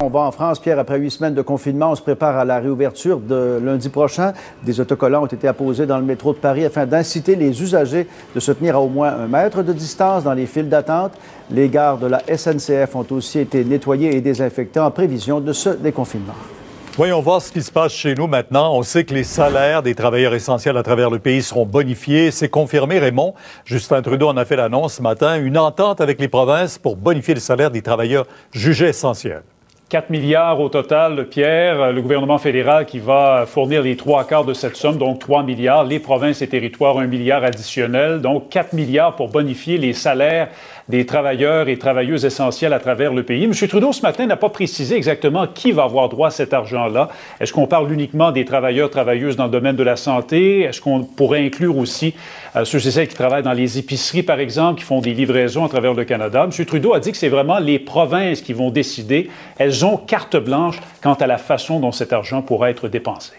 On va en France, Pierre, après huit semaines de confinement, on se prépare à la réouverture de lundi prochain. Des autocollants ont été apposés dans le métro de Paris afin d'inciter les usagers de se tenir à au moins un mètre de distance dans les files d'attente. Les gares de la SNCF ont aussi été nettoyées et désinfectées en prévision de ce déconfinement. Voyons voir ce qui se passe chez nous maintenant. On sait que les salaires des travailleurs essentiels à travers le pays seront bonifiés. C'est confirmé, Raymond. Justin Trudeau en a fait l'annonce ce matin. Une entente avec les provinces pour bonifier le salaire des travailleurs jugés essentiels. 4 milliards au total, Pierre. Le gouvernement fédéral qui va fournir les trois quarts de cette somme, donc 3 milliards. Les provinces et territoires, un milliard additionnel. Donc 4 milliards pour bonifier les salaires des travailleurs et travailleuses essentielles à travers le pays. M. Trudeau, ce matin, n'a pas précisé exactement qui va avoir droit à cet argent-là. Est-ce qu'on parle uniquement des travailleurs, travailleuses dans le domaine de la santé? Est-ce qu'on pourrait inclure aussi euh, ceux et celles qui travaillent dans les épiceries, par exemple, qui font des livraisons à travers le Canada? M. Trudeau a dit que c'est vraiment les provinces qui vont décider. Elles ont carte blanche quant à la façon dont cet argent pourra être dépensé.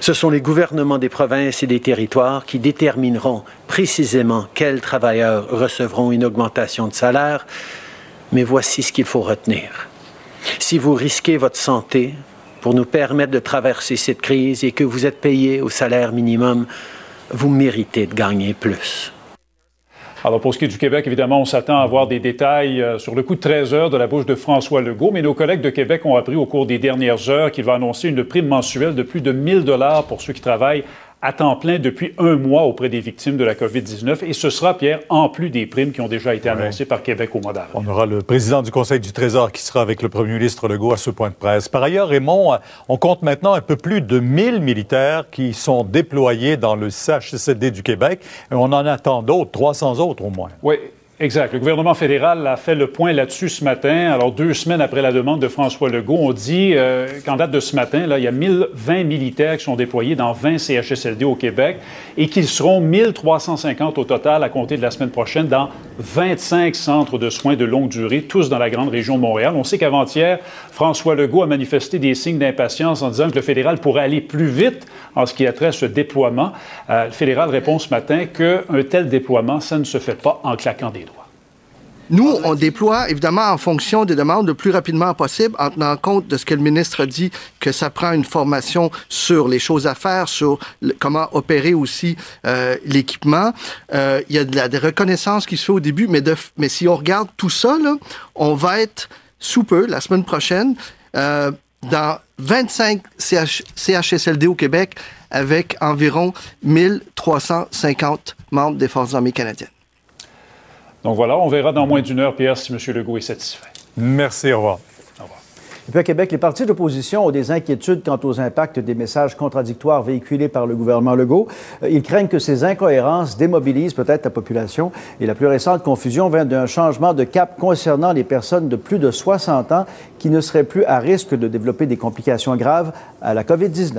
Ce sont les gouvernements des provinces et des territoires qui détermineront précisément quels travailleurs recevront une augmentation de salaire, mais voici ce qu'il faut retenir. Si vous risquez votre santé pour nous permettre de traverser cette crise et que vous êtes payé au salaire minimum, vous méritez de gagner plus. Alors, pour ce qui est du Québec, évidemment, on s'attend à avoir des détails euh, sur le coup de 13 heures de la bouche de François Legault, mais nos collègues de Québec ont appris au cours des dernières heures qu'il va annoncer une prime mensuelle de plus de 1000 dollars pour ceux qui travaillent à temps plein depuis un mois auprès des victimes de la COVID-19. Et ce sera, Pierre, en plus des primes qui ont déjà été annoncées par Québec au mois d'avril. On aura le président du Conseil du Trésor qui sera avec le premier ministre Legault à ce point de presse. Par ailleurs, Raymond, on compte maintenant un peu plus de 1000 militaires qui sont déployés dans le CHSLD du Québec. Et on en attend d'autres, 300 autres au moins. Oui, Exact. Le gouvernement fédéral a fait le point là-dessus ce matin. Alors, deux semaines après la demande de François Legault, on dit euh, qu'en date de ce matin, là, il y a 1020 militaires qui sont déployés dans 20 CHSLD au Québec et qu'ils seront 1350 au total à compter de la semaine prochaine dans 25 centres de soins de longue durée, tous dans la grande région de Montréal. On sait qu'avant-hier, François Legault a manifesté des signes d'impatience en disant que le fédéral pourrait aller plus vite en ce qui a trait à ce déploiement. Euh, le fédéral répond ce matin qu'un tel déploiement, ça ne se fait pas en claquant des doigts. Nous, on déploie évidemment en fonction des demandes le plus rapidement possible, en tenant compte de ce que le ministre dit, que ça prend une formation sur les choses à faire, sur comment opérer aussi euh, l'équipement. Euh, il y a de la reconnaissance qui se fait au début, mais, de, mais si on regarde tout ça, on va être sous peu, la semaine prochaine, euh, dans 25 CHSLD au Québec avec environ 1350 membres des Forces armées canadiennes. Donc voilà, on verra dans moins d'une heure, Pierre, si M. Legault est satisfait. Merci, au revoir. Et puis à Québec, les partis d'opposition ont des inquiétudes quant aux impacts des messages contradictoires véhiculés par le gouvernement Legault. Euh, ils craignent que ces incohérences démobilisent peut-être la population. Et la plus récente confusion vient d'un changement de cap concernant les personnes de plus de 60 ans qui ne seraient plus à risque de développer des complications graves à la COVID-19.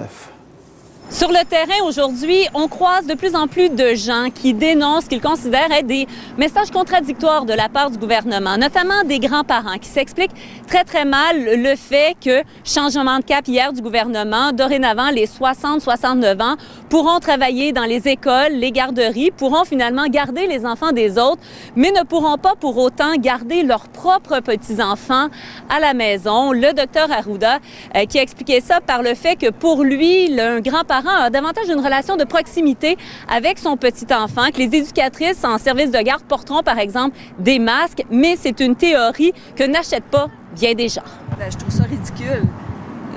Sur le terrain aujourd'hui, on croise de plus en plus de gens qui dénoncent ce qu'ils considèrent être des messages contradictoires de la part du gouvernement, notamment des grands-parents qui s'expliquent très très mal le fait que changement de cap hier du gouvernement, dorénavant les 60-69 ans pourront travailler dans les écoles, les garderies, pourront finalement garder les enfants des autres, mais ne pourront pas pour autant garder leurs propres petits-enfants à la maison. Le docteur Arruda euh, qui a expliqué ça par le fait que pour lui, un grand-parent a davantage une relation de proximité avec son petit enfant, que les éducatrices en service de garde porteront par exemple des masques, mais c'est une théorie que n'achètent pas bien des gens. Ben, je trouve ça ridicule.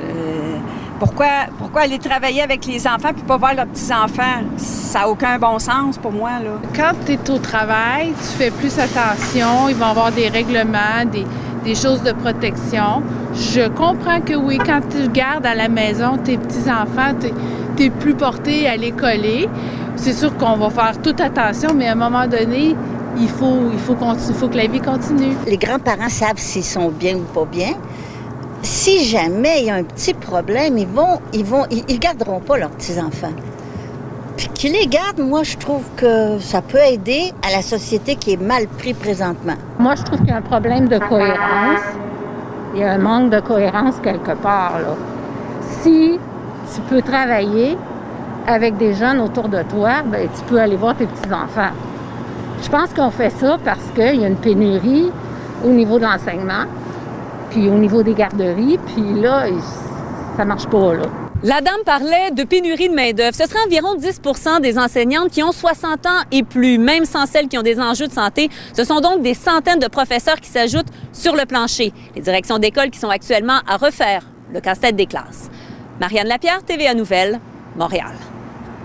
Euh, pourquoi, pourquoi aller travailler avec les enfants puis pas voir leurs petits-enfants? Ça n'a aucun bon sens pour moi. Là. Quand tu es au travail, tu fais plus attention. Ils vont avoir des règlements, des, des choses de protection. Je comprends que oui, quand tu gardes à la maison tes petits-enfants, tu es plus porté à les. C'est sûr qu'on va faire toute attention, mais à un moment donné, il faut, il faut, que la vie continue. Les grands-parents savent s'ils sont bien ou pas bien. Si jamais il y a un petit problème, ils vont, ils vont, ils garderont pas leurs petits-enfants. Qu'ils les gardent, moi, je trouve que ça peut aider à la société qui est mal prise présentement. Moi, je trouve qu'il y a un problème de cohérence. Il y a un manque de cohérence quelque part, là. Si tu peux travailler avec des jeunes autour de toi, ben, tu peux aller voir tes petits-enfants. Je pense qu'on fait ça parce qu'il y a une pénurie au niveau de l'enseignement, puis au niveau des garderies, puis là, ça marche pas, là. La dame parlait de pénurie de main-d'œuvre. Ce serait environ 10% des enseignantes qui ont 60 ans et plus, même sans celles qui ont des enjeux de santé. Ce sont donc des centaines de professeurs qui s'ajoutent sur le plancher. Les directions d'école qui sont actuellement à refaire le casse-tête des classes. Marianne Lapierre, TVA Nouvelle, Montréal.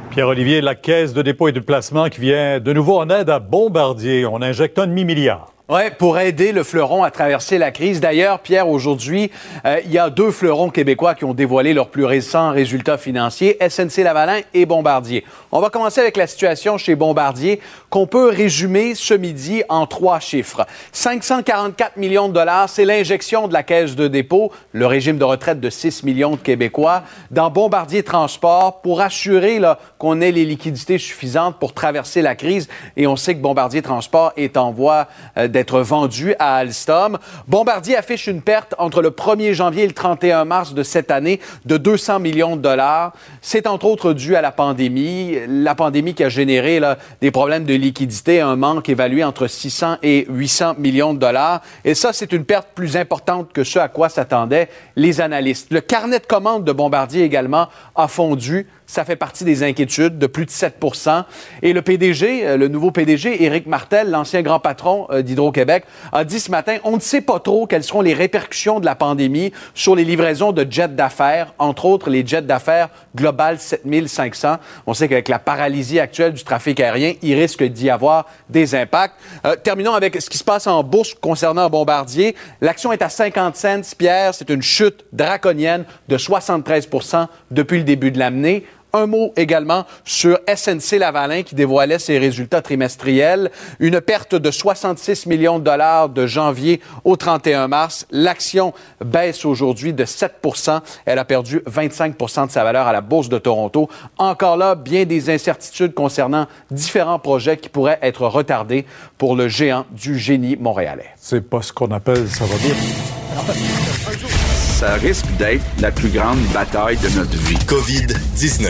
Pierre-Olivier, la Caisse de dépôt et de placement qui vient de nouveau en aide à Bombardier. On injecte un demi-milliard. Oui, pour aider le fleuron à traverser la crise. D'ailleurs, Pierre, aujourd'hui, euh, il y a deux fleurons québécois qui ont dévoilé leurs plus récents résultats financiers, SNC Lavalin et Bombardier. On va commencer avec la situation chez Bombardier, qu'on peut résumer ce midi en trois chiffres. 544 millions de dollars, c'est l'injection de la caisse de dépôt, le régime de retraite de 6 millions de Québécois, dans Bombardier Transport pour assurer qu'on ait les liquidités suffisantes pour traverser la crise. Et on sait que Bombardier Transport est en voie euh, d'être vendu à Alstom. Bombardier affiche une perte entre le 1er janvier et le 31 mars de cette année de 200 millions de dollars. C'est entre autres dû à la pandémie, la pandémie qui a généré des problèmes de liquidité, un manque évalué entre 600 et 800 millions de dollars. Et ça, c'est une perte plus importante que ce à quoi s'attendaient les analystes. Le carnet de commandes de Bombardier également a fondu ça fait partie des inquiétudes de plus de 7% Et le PDG, euh, le nouveau PDG, Éric Martel, l'ancien grand patron euh, d'Hydro-Québec, a dit ce matin, on ne sait pas trop quelles seront les répercussions de la pandémie sur les livraisons de jets d'affaires, entre autres les jets d'affaires Global 7500. On sait qu'avec la paralysie actuelle du trafic aérien, il risque d'y avoir des impacts. Euh, terminons avec ce qui se passe en bourse concernant Bombardier. L'action est à 50 cents, Pierre. C'est une chute draconienne de 73% depuis le début de l'année. Un mot également sur SNC Lavalin qui dévoilait ses résultats trimestriels. Une perte de 66 millions de dollars de janvier au 31 mars. L'action baisse aujourd'hui de 7% Elle a perdu 25% de sa valeur à la Bourse de Toronto. Encore là, bien des incertitudes concernant différents projets qui pourraient être retardés pour le géant du génie montréalais. C'est pas ce qu'on appelle ça va bien ça risque d'être la plus grande bataille de notre vie. COVID-19.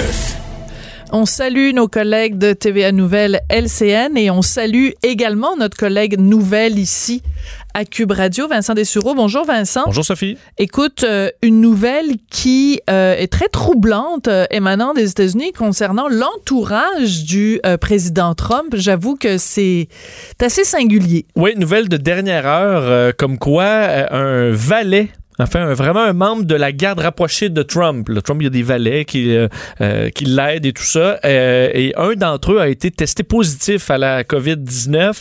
On salue nos collègues de TVA Nouvelle LCN et on salue également notre collègue nouvelle ici à Cube Radio, Vincent Dessureau. Bonjour Vincent. Bonjour Sophie. Écoute, euh, une nouvelle qui euh, est très troublante euh, émanant des États-Unis concernant l'entourage du président Trump. J'avoue que c'est assez singulier. Oui, nouvelle de dernière heure, comme quoi un valet Enfin, vraiment un membre de la garde rapprochée de Trump. Le Trump, il y a des valets qui, euh, euh, qui l'aident et tout ça. Euh, et un d'entre eux a été testé positif à la COVID-19.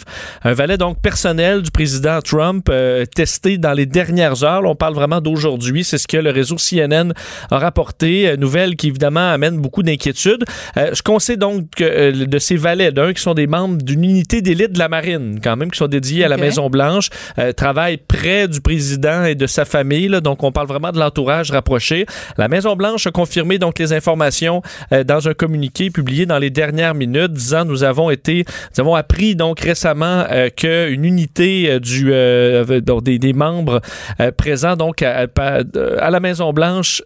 Un valet donc personnel du président Trump testé dans les dernières heures. on parle vraiment d'aujourd'hui. C'est ce que le réseau CNN a rapporté. Nouvelle qui, évidemment, amène beaucoup d'inquiétudes. ce qu'on sait donc de ces valets, d'un qui sont des membres d'une unité d'élite de la marine, quand même, qui sont dédiés à la Maison-Blanche, travaillent près du président et de sa famille donc, on parle vraiment de l'entourage rapproché. La Maison-Blanche a confirmé donc les informations euh, dans un communiqué publié dans les dernières minutes, disant nous avons été, nous avons appris donc récemment euh, qu'une unité euh, du des, des, membres présents donc à, à la Maison-Blanche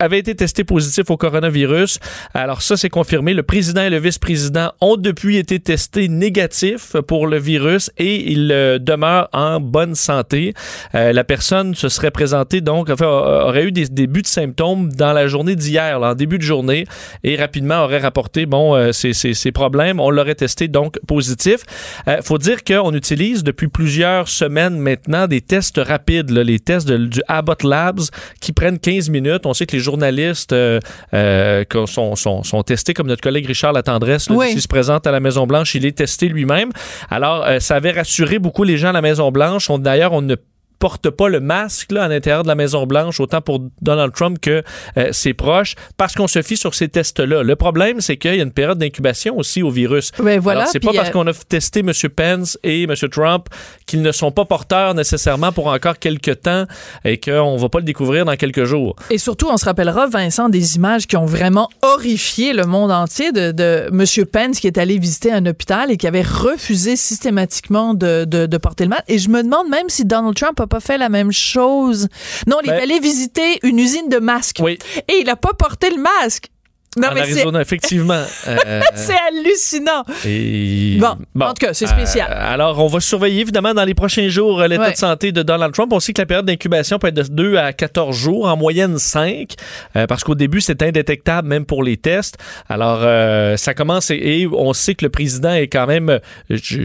avait été testé positif au coronavirus. Alors ça, c'est confirmé. Le président et le vice-président ont depuis été testés négatifs pour le virus et ils euh, demeurent en bonne santé. Euh, la personne se serait présentée donc, enfin, aurait eu des débuts de symptômes dans la journée d'hier, en début de journée, et rapidement aurait rapporté bon euh, ses, problèmes. On l'aurait testé donc positif. Euh, faut dire qu'on utilise depuis plusieurs semaines maintenant des tests rapides, les tests du Abbott Labs qui prennent 15 minutes. On sait que les journalistes euh, euh, sont, sont, testés, comme notre collègue Richard Latendresse, qui se présente à la Maison-Blanche, il est testé lui-même. Alors, euh, ça avait rassuré beaucoup les gens à la Maison-Blanche. D'ailleurs, on ne porte pas le masque là, à l'intérieur de la Maison-Blanche, autant pour Donald Trump que euh, ses proches, parce qu'on se fie sur ces tests-là. Le problème, c'est qu'il y a une période d'incubation aussi au virus. Ben voilà, c'est pas parce qu'on a testé M. Pence et M. Trump qu'ils ne sont pas porteurs nécessairement pour encore quelques temps et qu'on va pas le découvrir dans quelques jours. Et surtout, on se rappellera, Vincent, des images qui ont vraiment horrifié le monde entier de, de M. Pence qui est allé visiter un hôpital et qui avait refusé systématiquement de, de, de porter le masque. Et je me demande même si Donald Trump a pas fait la même chose. Non, il est ben allé visiter une usine de masques. Oui. Et il a pas porté le masque. Non, en mais c'est- Arizona, effectivement. Euh, c'est hallucinant. Et- Bon, en tout cas, c'est spécial. Euh, alors, on va surveiller évidemment dans les prochains jours euh, l'état Ouais. de santé de Donald Trump. On sait que la période d'incubation peut être de 2 à 14 jours, en moyenne 5, euh, parce qu'au début, c'est indétectable même pour les tests. Alors, ça commence et, et on sait que le président est quand même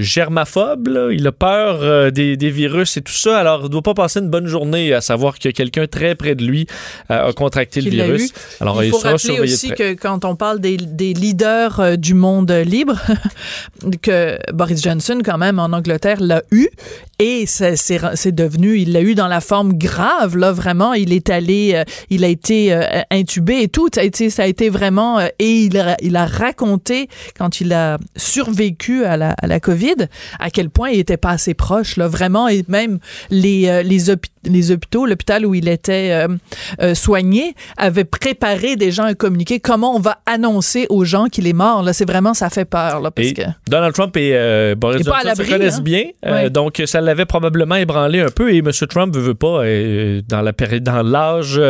germaphobe. là. Il a peur des, des virus et tout ça. Alors, il ne doit pas passer une bonne journée à savoir que quelqu'un très près de lui a contracté le virus. Alors, il faut sera surveillé de aussi près. que quand on parle des, leaders euh, du monde libre, que Boris Johnson, quand même, en Angleterre, l'a eu. Et c'est devenu, il l'a eu dans la forme grave, là, vraiment. Il est allé, euh, il a été euh, intubé et tout. Ça a été, ça a été vraiment, euh, et il a, il a raconté, quand il a survécu à la, à la COVID, à quel point il était pas assez proche, là, vraiment. Et même les, les, hôpi- les hôpitaux, l'hôpital où il était soigné, avait préparé déjà un communiqué. Comment on va annoncer aux gens qu'il est mort, là? C'est vraiment, ça fait peur, là, parce Et que. Donald Trump et Boris Johnson se connaissent hein? bien, Ouais. donc ça l'avait probablement ébranlé un peu. Et M. Trump veut, veut pas euh, dans la période, dans l'âge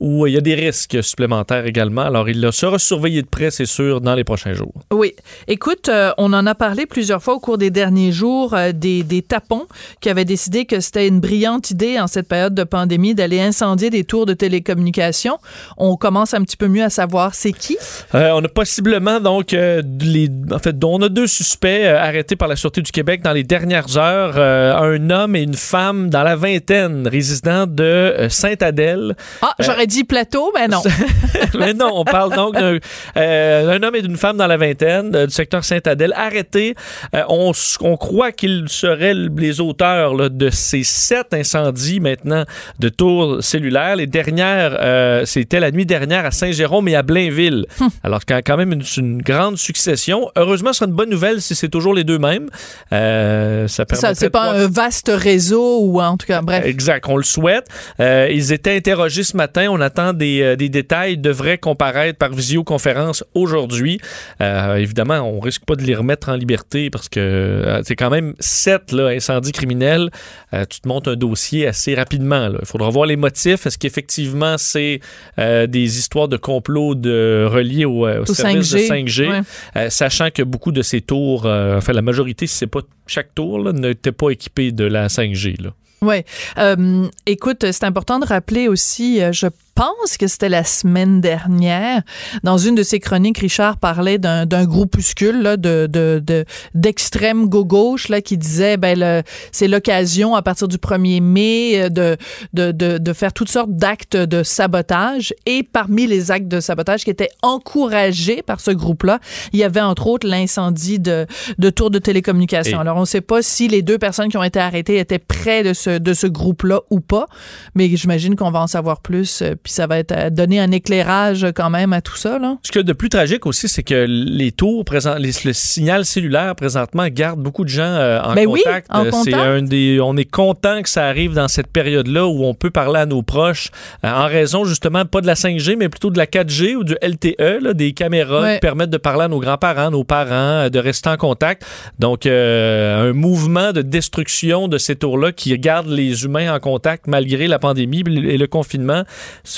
où il y a des risques supplémentaires également. Alors il sera surveillé de près, c'est sûr, dans les prochains jours. Oui. Écoute, euh, on en a parlé plusieurs fois au cours des derniers jours euh, des, des tapons qui avaient décidé que c'était une brillante idée en cette période de pandémie d'aller incendier des tours de télécommunications. On commence un petit peu mieux à savoir c'est qui. Euh, on a possiblement donc les, en fait, on a deux suspects arrêtés par la sûreté du Québec dans les dernières heures, un homme et une femme dans la vingtaine, résidents de euh, Sainte-Adèle. Ah, j'aurais dit plateau, mais non. Mais non, on parle donc d'un euh, homme et d'une femme dans la vingtaine euh, du secteur Saint-Adèle arrêtés. Euh, on, croit qu'ils seraient les auteurs là, de ces sept incendies maintenant de tours cellulaires. Les dernières, euh, c'était la nuit dernière à Saint-Jérôme et à Blainville. Alors quand, même une, une grande succession. Heureusement, ce sera une bonne nouvelle si c'est toujours les deux mêmes. Euh, ça permettrait c'est pas un vaste réseau ou en tout cas, bref. Exact, on le souhaite. Euh, ils étaient interrogés ce matin. On attend des, euh, des détails. Ils devraient comparaître par visioconférence aujourd'hui. Euh, évidemment, on risque pas de les remettre en liberté parce que c'est quand même sept là, incendies criminels. Euh, tu te montes un dossier assez rapidement. là. Il faudra voir les motifs. Est-ce qu'effectivement c'est des histoires de complot de, reliées au, au Au service 5G, de 5G? ouais. Euh, sachant que beaucoup de ces tours, enfin la majorité, si c'est pas chaque tour, n'était pas équipé de la 5G. Là. Oui. Euh, écoute, c'est important de rappeler aussi, euh, je pense que c'était la semaine dernière, dans une de ses chroniques, Richard parlait d'un groupuscule là, de de- de- d'extrême gauche là qui disait ben le- c'est l'occasion à partir du 1er mai euh, de de, de, de faire toutes sortes d'actes de sabotage et parmi les actes de sabotage qui étaient encouragés par ce groupe-là, il y avait entre autres l'incendie de de tours de télécommunications. Et- Alors on ne sait pas si les deux personnes qui ont été arrêtées étaient près de ce de ce groupe-là ou pas, mais j'imagine qu'on va en savoir plus euh, puis ça va être à donner un éclairage quand même à tout ça là. Ce qu'il y a de plus tragique aussi, c'est que les tours, présent, les- le signal cellulaire présentement garde beaucoup de gens euh, en Ben oui, contact. en Euh, c'est contact. un des, on est content que ça arrive dans cette période-là où on peut parler à nos proches euh, en raison justement pas de la 5G, mais plutôt de la 4G ou du LTE, là, des caméras Ouais. qui permettent de parler à nos grands-parents, nos parents, euh, de rester en contact. Donc, euh, un mouvement de destruction de ces tours-là qui garde les humains en contact malgré la pandémie et le confinement,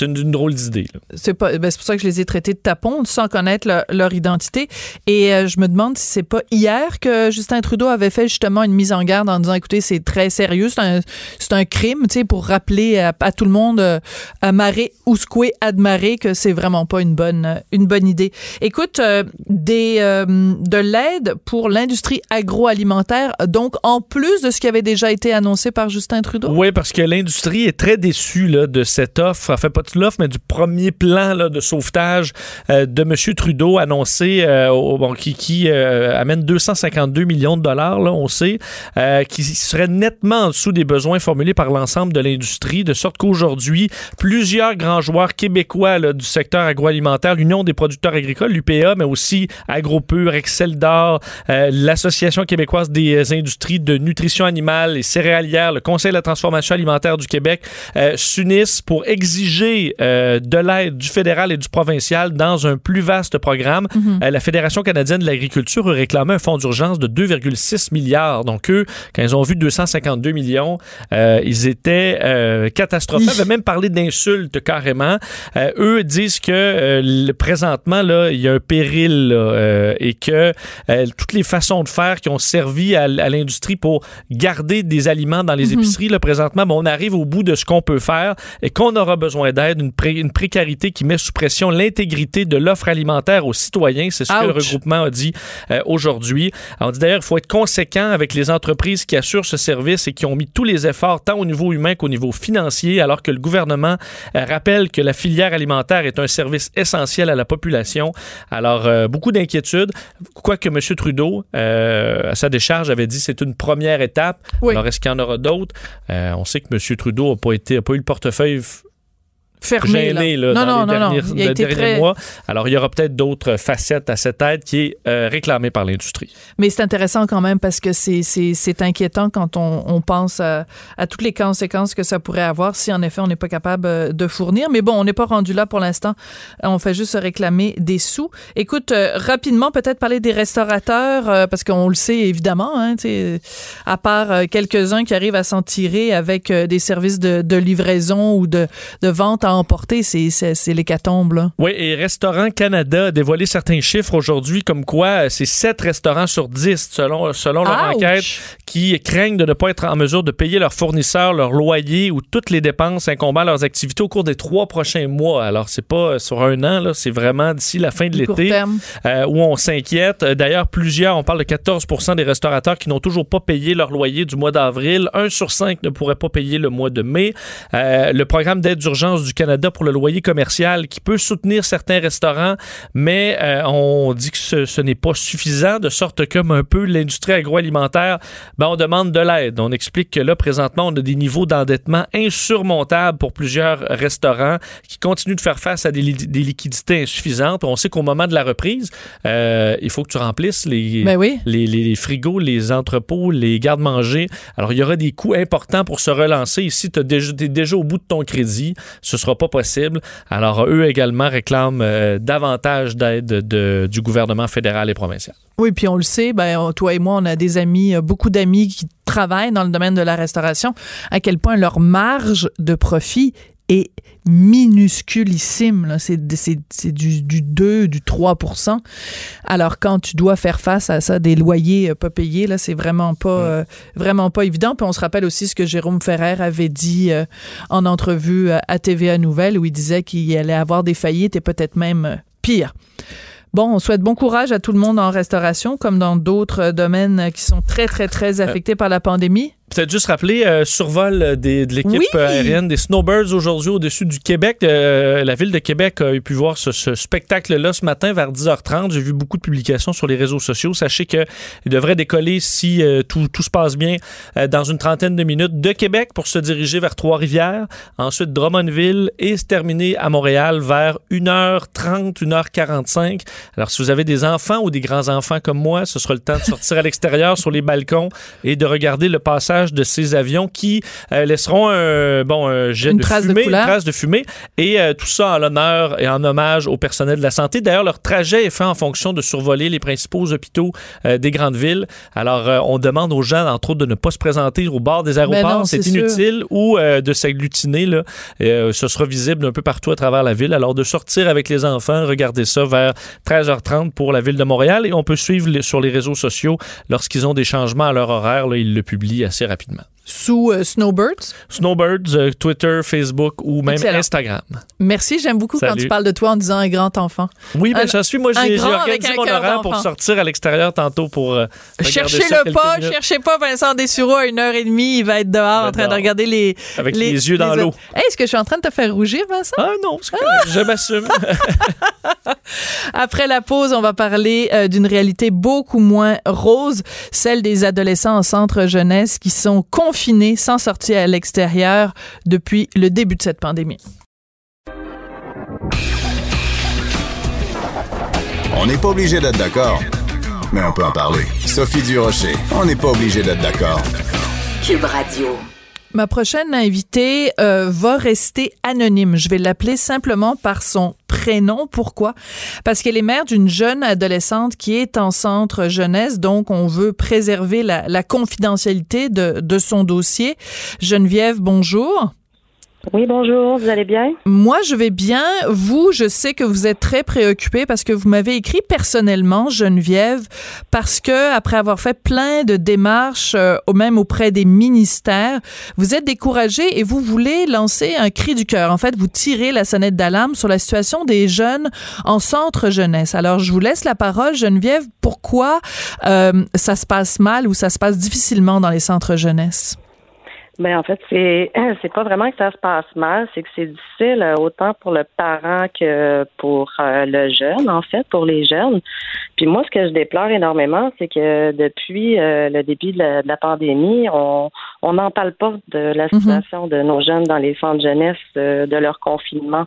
c'est une, une drôle d'idée. C'est pas ben, c'est pour ça que je les ai traités de tapons sans connaître leur, leur identité et euh, je me demande si c'est pas hier que Justin Trudeau avait fait justement une mise en garde en disant écoutez c'est très sérieux c'est un c'est un crime tu sais pour rappeler à, à tout le monde euh, à marée ousque admaré que c'est vraiment pas une bonne une bonne idée. Écoute euh, des de l'aide pour l'industrie agroalimentaire donc en plus de ce qui avait déjà été annoncé par Justin Trudeau? Oui, parce que l'industrie est très déçue là, de cette offre, enfin pas de l'offre, mais du premier plan là, de sauvetage euh, de M. Trudeau annoncé, euh, au- bon, qui, euh, amène 252 millions de dollars, là, on sait, qui serait nettement en dessous des besoins formulés par l'ensemble de l'industrie, de sorte qu'aujourd'hui, plusieurs grands joueurs québécois du secteur agroalimentaire, l'Union des producteurs agricoles, l'UPA, mais aussi AgroPur, Excel d'Or, l'Association québécoise des industries de nutrition animale et céréalière, le Conseil de la transformation alimentaire du Québec s'unissent pour exiger euh, de l'aide du fédéral et du provincial dans un plus vaste programme. Mhm. Euh, la Fédération canadienne de l'agriculture a réclamé un fonds d'urgence de 2,6 milliards. Donc, eux, quand ils ont vu 252 millions, euh, ils étaient catastrophés. Ils avaient même parlé d'insultes carrément. Eux disent que présentement, là, il y a un péril là, et que toutes les façons de faire qui ont servi à l'industrie pour garder des aliments dans les Mhm. épiceries, là, présentement, ben, on arrive au bout de ce qu'on peut faire et qu'on aura besoin d'aide, une, pré- une précarité qui met sous pression l'intégrité de l'offre alimentaire aux citoyens. C'est ce que le regroupement a dit euh, aujourd'hui. On dit d'ailleurs qu'il faut être conséquent avec les entreprises qui assurent ce service et qui ont mis tous les efforts, tant au niveau humain qu'au niveau financier, alors que le gouvernement euh, rappelle que la filière alimentaire est un service essentiel à la population. Alors, euh, beaucoup d'inquiétudes. Quoique M. Trudeau, à sa décharge, avait dit que c'est une première étape. Oui. Alors, est-ce qu'il y en aura d'autres? On sait que M. Trudeau n'a pas, été- a pas eu le portefeuille Fermé, gêné là. Non, dans non, les non, non. derniers, Il a le été très- mois. Alors, il y aura peut-être d'autres facettes à cette aide qui est euh, réclamée par l'industrie. Mais c'est intéressant quand même parce que c'est- inquiétant quand on, on pense à, à toutes les conséquences que ça pourrait avoir si en effet on n'est pas capable euh, de fournir. Mais bon, on n'est pas rendu là pour l'instant. On fait juste se réclamer des sous. Écoute, euh, rapidement, peut-être parler des restaurateurs euh, parce qu'on le sait évidemment, hein, à part quelques-uns qui arrivent à s'en tirer avec des services de, de livraison ou de, de vente à emporter, c'est l'hécatombe. là. Oui, et Restaurant Canada a dévoilé certains chiffres aujourd'hui, comme quoi euh, c'est 7 restaurants sur 10, selon, selon leur Ouch! enquête, qui craignent de ne pas être en mesure de payer leurs fournisseurs, leur loyer ou toutes les dépenses incombant à leurs activités au cours des trois prochains mois. Alors, c'est pas sur un an, là, c'est vraiment d'ici la fin de l'été euh, où on s'inquiète. Euh, D'ailleurs, plusieurs, on parle de 14% des restaurateurs qui n'ont toujours pas payé leur loyer du mois d'avril. Un sur cinq ne pourrait pas payer le mois de mai. Euh, le programme d'aide d'urgence du Canada pour le loyer commercial qui peut soutenir certains restaurants, mais euh, on dit que ce, ce n'est pas suffisant, de sorte que, comme un peu l'industrie agroalimentaire, ben, on demande de l'aide. On explique que là, présentement, on a des niveaux d'endettement insurmontables pour plusieurs restaurants qui continuent de faire face à des, li- des liquidités insuffisantes. On sait qu'au moment de la reprise, euh, il faut que tu remplisses les, Ben oui. les, les- les frigos, les entrepôts, les gardes-manger. Alors, il y aura des coûts importants pour se relancer. Ici, tu es déjà au bout de ton crédit. Ce sera pas possible. Alors, eux également réclament euh, davantage d'aide de- du gouvernement fédéral et provincial. Oui, puis on le sait, ben, toi et moi, on a des amis, euh, beaucoup d'amis qui travaillent dans le domaine de la restauration, à quel point leur marge de profit est minusculissime. C'est du, du 2, du 3% Alors, quand tu dois faire face à ça, des loyers euh, pas payés, là, c'est vraiment pas, euh, vraiment pas évident. Puis on se rappelle aussi ce que Jérôme Ferrer avait dit euh, en entrevue à TVA Nouvelle, où il disait qu'il allait avoir des faillites et peut-être même pire. Bon, on souhaite bon courage à tout le monde en restauration, comme dans d'autres domaines qui sont très, très, très affectés par la pandémie. Peut-être juste rappeler, euh, survol des- de l'équipe Oui! euh, aérienne des Snowbirds aujourd'hui au-dessus du Québec. Euh, la ville de Québec a pu voir ce, ce spectacle-là ce matin vers 10h30. J'ai vu beaucoup de publications sur les réseaux sociaux. Sachez qu'il devrait décoller si euh, tout, tout se passe bien euh, dans une trentaine de minutes de Québec pour se diriger vers Trois-Rivières, ensuite Drummondville et se terminer à Montréal vers 1h30, 1h45. Alors si vous avez des enfants ou des grands-enfants comme moi, ce sera le temps de sortir à l'extérieur sur les balcons et de regarder le passage de ces avions qui euh, laisseront un, bon, un jet Une de trace de fumée, couleur. une trace de fumée, et euh, tout ça en l'honneur et en hommage au personnel de la santé. D'ailleurs, leur trajet est fait en fonction de survoler les principaux hôpitaux euh, des grandes villes. Alors, on demande aux gens, entre autres, de ne pas se présenter au bord des aéroports. Ben non, c'est sûr. inutile ou de s'agglutiner. Là. Ce sera visible un peu partout à travers la ville. Alors, de sortir avec les enfants, regardez ça vers 13h30 pour la ville de Montréal. Et on peut suivre les- sur les réseaux sociaux lorsqu'ils ont des changements à leur horaire. Là, ils le publient assez rapidement rapidement. Sous euh, Snowbirds. Snowbirds, euh, Twitter, Facebook ou même Excellent. Instagram. Merci, j'aime beaucoup quand tu parles de toi en disant un grand enfant. Oui, ben, j'en suis. Moi, j'ai organisé mon horaire pour sortir à l'extérieur tantôt pour. euh, Cherchez-le quelques pas, minutes. cherchez pas Vincent Dessureau à une heure et demie. Il va être dehors en train de regarder les. Avec les yeux dans l'eau. Hey, Est-ce que je suis en train de te faire rougir, Vincent? Ah non, correct. Je m'assume. Après la pause, on va parler euh, d'une réalité beaucoup moins rose, celle des adolescents en centre jeunesse qui sont confinés sans sortir à l'extérieur depuis le début de cette pandémie. On n'est pas obligé d'être d'accord, mais on peut en parler. Sophie Durocher, on n'est pas obligé d'être d'accord. Cube Radio. Ma prochaine invitée euh, va rester anonyme. Je vais l'appeler simplement par son prénom. Pourquoi? Parce qu'elle est mère d'une jeune adolescente qui est en centre jeunesse, donc on veut préserver la, la confidentialité de, de son dossier. Geneviève, bonjour. Oui, bonjour, vous allez bien? Moi, je vais bien. Vous, je sais que vous êtes très préoccupée parce que vous m'avez écrit personnellement, Geneviève, parce que après avoir fait plein de démarches, euh, même auprès des ministères, vous êtes découragée et vous voulez lancer un cri du cœur. En fait, vous tirez la sonnette d'alarme sur la situation des jeunes en centre jeunesse. Alors, je vous laisse la parole, Geneviève. Pourquoi euh, ça se passe mal ou ça se passe difficilement dans les centres jeunesse? Ben en fait, c'est c'est pas vraiment que ça se passe mal, c'est que c'est difficile euh, autant pour le parent que pour euh, le jeune, en fait, pour les jeunes. Puis moi, ce que je déplore énormément, c'est que depuis euh, le début de la, pandémie, on on n'en parle pas de la mhm. situation de nos jeunes dans les centres de jeunesse, de leur confinement.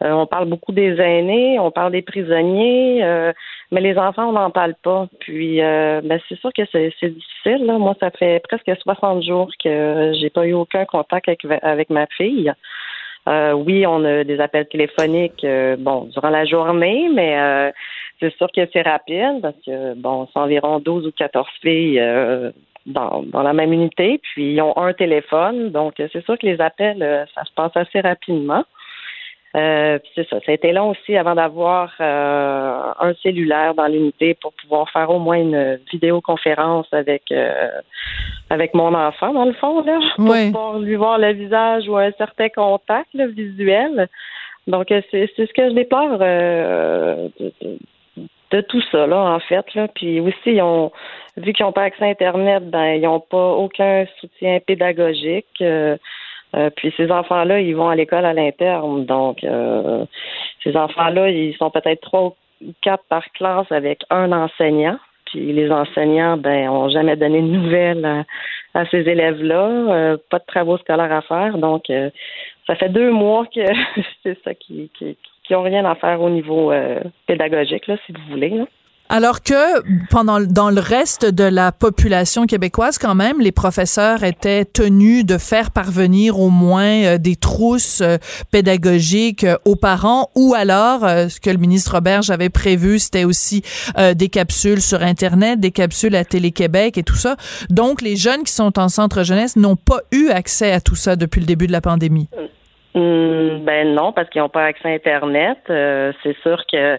on parle beaucoup des aînés, on parle des prisonniers, mais les enfants, on n'en parle pas. Puis, euh, ben, c'est sûr que c'est, difficile. Là. Moi, ça fait presque 60 jours que j'ai pas eu aucun contact avec, avec ma fille. Euh, oui, on a des appels téléphoniques, euh, bon, durant la journée, mais c'est sûr que c'est rapide parce que, bon, c'est environ 12 ou 14 filles dans, dans la même unité, puis ils ont un téléphone, donc c'est sûr que les appels, ça se passe assez rapidement. Euh, c'est ça. Ça a été long aussi avant d'avoir euh, un cellulaire dans l'unité pour pouvoir faire au moins une vidéoconférence avec euh, avec mon enfant, dans le fond, là, pour pouvoir lui voir le visage ou un certain contact visuel. Donc, c'est, c'est ce que je déplore de, de, tout ça, là, en fait. Là. Puis aussi, ils ont vu qu'ils n'ont pas accès à Internet, ben, ils n'ont pas aucun soutien pédagogique. Euh, puis ces enfants-là, ils vont à l'école à l'interne. Donc, euh, ces enfants-là, ils sont peut-être trois ou quatre par classe avec un enseignant. Puis les enseignants, ben, ont jamais donné de nouvelles à, ces élèves-là. Euh, pas de travaux scolaires à faire. Donc, ça fait deux mois que c'est ça qui, qui, qui ont rien à faire au niveau pédagogique, là, si vous voulez. Là. Alors que pendant dans le reste de la population québécoise, quand même, les professeurs étaient tenus de faire parvenir au moins euh, des trousses euh, pédagogiques euh, aux parents, ou alors ce que le ministre Roberge avait prévu, c'était aussi des capsules sur Internet, des capsules à Télé-Québec et tout ça. Donc, les jeunes qui sont en centre jeunesse n'ont pas eu accès à tout ça depuis le début de la pandémie. Hum, ben non, parce qu'ils n'ont pas accès à Internet. c'est sûr que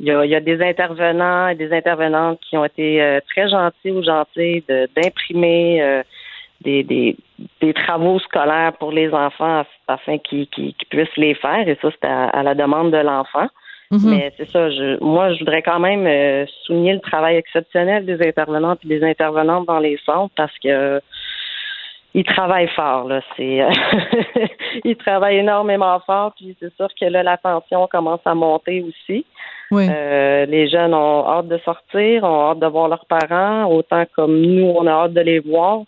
il y, a, des intervenants et des intervenantes qui ont été euh, très gentils ou gentils d'imprimer euh, des, des, des, travaux scolaires pour les enfants afin qu'ils puissent les faire. Et ça, c'est à, la demande de l'enfant. Mm-hmm. Mais c'est ça, je, moi, je voudrais quand même euh, souligner le travail exceptionnel des intervenantes et des intervenantes dans les centres parce que ils travaillent fort, là. C'est ils travaillent énormément fort, puis c'est sûr que là, la pension commence à monter aussi. Euh, les jeunes ont hâte de sortir, ont hâte de voir leurs parents, autant comme nous, on a hâte de les voir.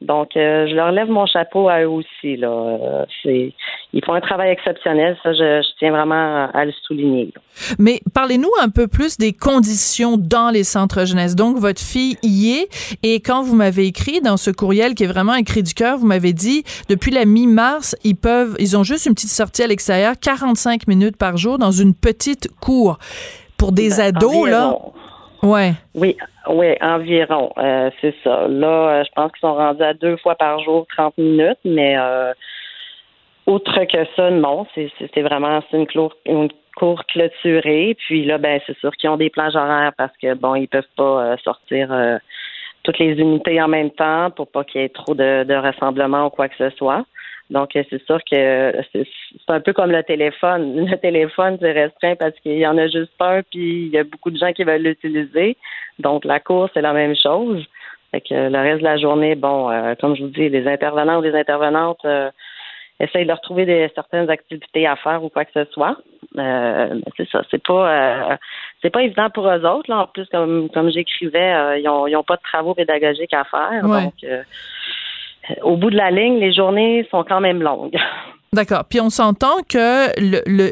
Donc, euh, je leur lève mon chapeau à eux aussi. Là. Euh, c'est, ils font un travail exceptionnel. Ça, je, tiens vraiment à, le souligner. Mais parlez-nous un peu plus des conditions dans les centres jeunesse. Donc, votre fille y est. Et quand vous m'avez écrit dans ce courriel qui est vraiment un cri du cœur, vous m'avez dit, depuis la mi-mars, ils peuvent, ils ont juste une petite sortie à l'extérieur, 45 minutes par jour dans une petite cour. Pour des ben, ados, là. Ouais. Oui, oui, environ. Euh, c'est ça. Là, euh, je pense qu'ils sont rendus à deux fois par jour, 30 minutes, mais euh, autre que ça, non. C'est, vraiment une, cour, une cour clôturée. Puis là, ben c'est sûr qu'ils ont des plages horaires parce que bon, ils peuvent pas sortir toutes les unités en même temps pour pas qu'il y ait trop de, de rassemblements ou quoi que ce soit. Donc, c'est sûr que c'est un peu comme le téléphone. Le téléphone, c'est restreint parce qu'il y en a juste un, puis il y a beaucoup de gens qui veulent l'utiliser. Donc, la course, c'est la même chose. Fait que le reste de la journée, bon, euh, comme je vous dis, les intervenants ou les intervenantes euh, essayent de leur trouver des, certaines activités à faire ou quoi que ce soit. Euh, c'est ça, c'est pas c'est pas évident pour eux autres. Là. En plus, comme comme j'écrivais, ils, ont, ils ont pas de travaux pédagogiques à faire. Donc au bout de la ligne, les journées sont quand même longues. D'accord. Puis on s'entend que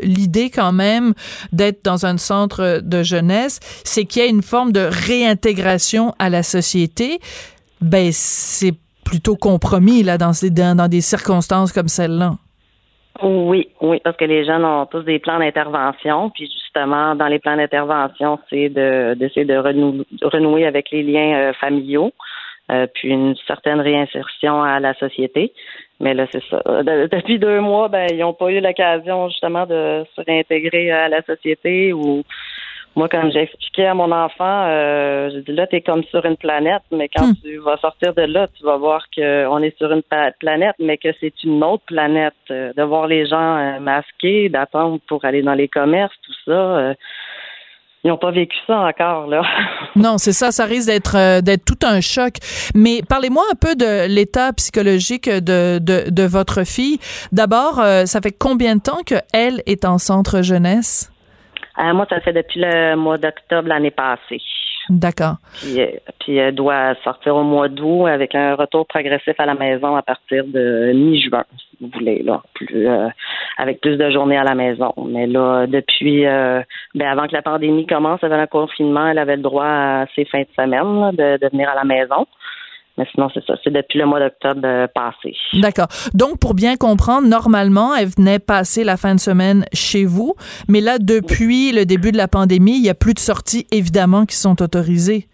l'idée quand même d'être dans un centre de jeunesse, c'est qu'il y a une forme de réintégration à la société. Ben c'est plutôt compromis là dans, ces, dans, dans des circonstances comme celle-là. Oui, oui, parce que les jeunes ont tous des plans d'intervention, puis justement, dans les plans d'intervention, c'est de d'essayer de renouer avec les liens euh, familiaux, euh, puis une certaine réinsertion à la société. Mais là, c'est ça. depuis deux mois, ben, ils n'ont pas eu l'occasion justement de se réintégrer à la société ou moi, quand j'ai expliqué à mon enfant, euh, j'ai dit là, t'es comme sur une planète, mais quand hmm. tu vas sortir de là, tu vas voir qu'on est sur une planète, mais que c'est une autre planète. Euh, de voir les gens euh, masqués, d'attendre pour aller dans les commerces, tout ça. Euh, ils n'ont pas vécu ça encore, là. non, c'est ça, ça risque d'être d'être tout un choc. Mais parlez-moi un peu de l'état psychologique de, de, de votre fille. D'abord, ça fait combien de temps qu'elle est en centre jeunesse? Euh, moi, ça fait depuis le mois d'octobre l'année passée. D'accord. Puis, euh, puis, elle doit sortir au mois d'août avec un retour progressif à la maison à partir de mi-juin, si vous voulez, là, plus euh, avec plus de journées à la maison. Mais là, depuis ben avant que la pandémie commence, avant le confinement, elle avait le droit à ses fins de semaine de venir à la maison. Mais sinon, c'est ça. C'est depuis le mois d'octobre euh, passé. D'accord. Donc, pour bien comprendre, normalement, elle venait passer la fin de semaine chez vous. Mais là, depuis le début de la pandémie, il n'y a plus de sorties, évidemment, qui sont autorisées.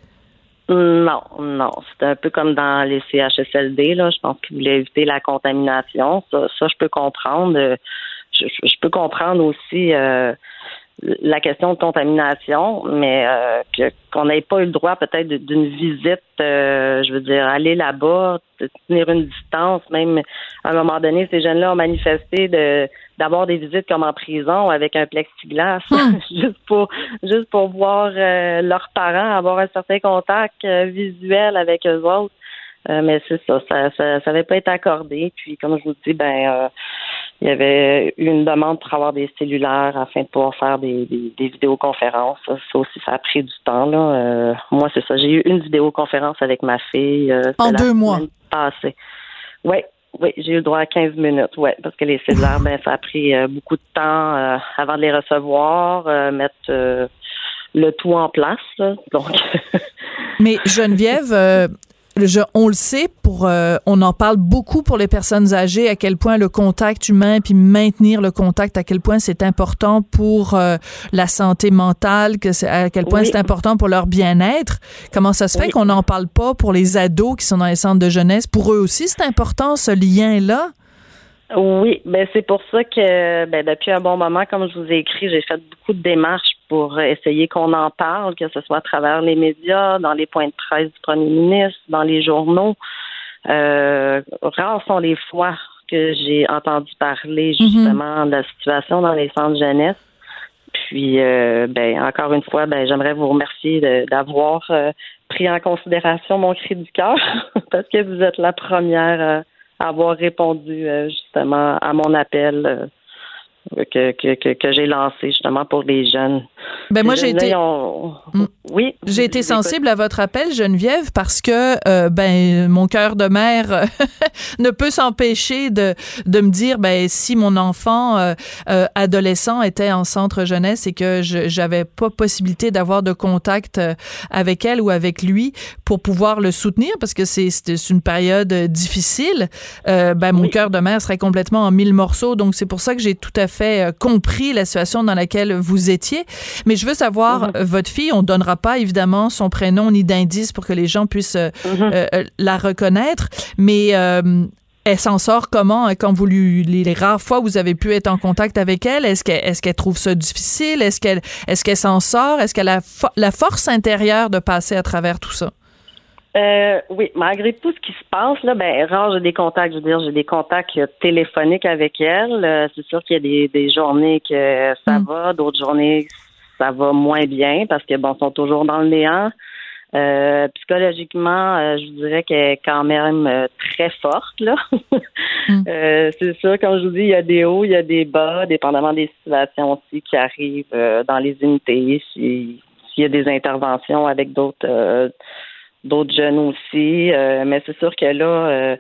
Non, non. C'est un peu comme dans les CHSLD. Là. Je pense qu'ils voulaient éviter la contamination. Ça, ça, je peux comprendre. Euh, je, je peux comprendre aussi euh, la question de contamination, mais euh, qu'on n'ait pas eu le droit peut-être d'une visite, euh, je veux dire, aller là-bas, tenir une distance, même à un moment donné, ces jeunes-là ont manifesté de d'avoir des visites comme en prison avec un plexiglas, hmm. juste pour juste pour voir euh, leurs parents, avoir un certain contact visuel avec eux autres. mais c'est ça, ça, ça, ça pas été accordé. Puis comme je vous dis, ben il y avait eu une demande pour avoir des cellulaires afin de pouvoir faire des, des, vidéoconférences. Ça, aussi, ça a pris du temps. Là. Euh, moi, c'est ça. J'ai eu une vidéoconférence avec ma fille. Euh, en deux mois. Oui, oui, j'ai eu le droit à 15 minutes, oui, parce que les cellulaires, ben, ça a pris euh, beaucoup de temps avant de les recevoir, mettre le tout en place. donc. Mais Geneviève, on le sait, pour, euh, on en parle beaucoup pour les personnes âgées, à quel point le contact humain, puis maintenir le contact, à quel point c'est important pour euh, la santé mentale, que à quel point c'est important pour leur bien-être. Comment ça se fait qu'on n'en parle pas pour les ados qui sont dans les centres de jeunesse? Pour eux aussi, c'est important, ce lien-là? Oui, ben c'est pour ça que ben, depuis un bon moment, comme je vous ai écrit, j'ai fait beaucoup de démarches pour essayer qu'on en parle, que ce soit à travers les médias, dans les points de presse du premier ministre, dans les journaux. Euh, rares sont les fois que j'ai entendu parler mhm. justement de la situation dans les centres jeunesse. Puis, euh, ben, encore une fois, ben, j'aimerais vous remercier d'avoir euh, pris en considération mon cri du cœur parce que vous êtes la première euh, avoir répondu justement à mon appel que, que, que, j'ai lancé justement pour les jeunes. Ben moi j'ai été mm. oui, j'ai été sensible à votre appel Geneviève parce que euh, ben mon cœur de mère ne peut s'empêcher de, de me dire ben si mon enfant euh, euh, adolescent était en centre jeunesse et que je j'avais pas possibilité d'avoir de contact avec elle ou avec lui pour pouvoir le soutenir parce que c'est c'est une période difficile ben mon cœur de mère serait complètement en mille morceaux donc c'est pour ça que j'ai tout à fait fait euh, compris la situation dans laquelle vous étiez. Mais je veux savoir, mhm. votre fille, on ne donnera pas évidemment son prénom ni d'indice pour que les gens puissent euh, mhm. euh, la reconnaître, mais elle s'en sort comment quand vous lui, les, rares fois où vous avez pu être en contact avec elle? Est-ce qu'elle est qu'elle trouve ça difficile? Est-ce qu'elle est-ce qu'elle s'en sort? Est-ce qu'elle a la force intérieure de passer à travers tout ça? Euh, oui, malgré tout ce qui se passe, là, ben, rare, j'ai des contacts, je veux dire, j'ai des contacts téléphoniques avec elle. Euh, c'est sûr qu'il y a des, des journées que ça mm. va, d'autres journées ça va moins bien parce que bon, sont toujours dans le néant. Euh, psychologiquement, euh, je dirais qu'elle est quand même très forte là. Mm. c'est sûr, comme je vous dis, il y a des hauts, il y a des bas, dépendamment des situations aussi qui arrivent dans les unités. S'il y a des interventions avec d'autres d'autres jeunes aussi. Euh, mais c'est sûr que là, euh,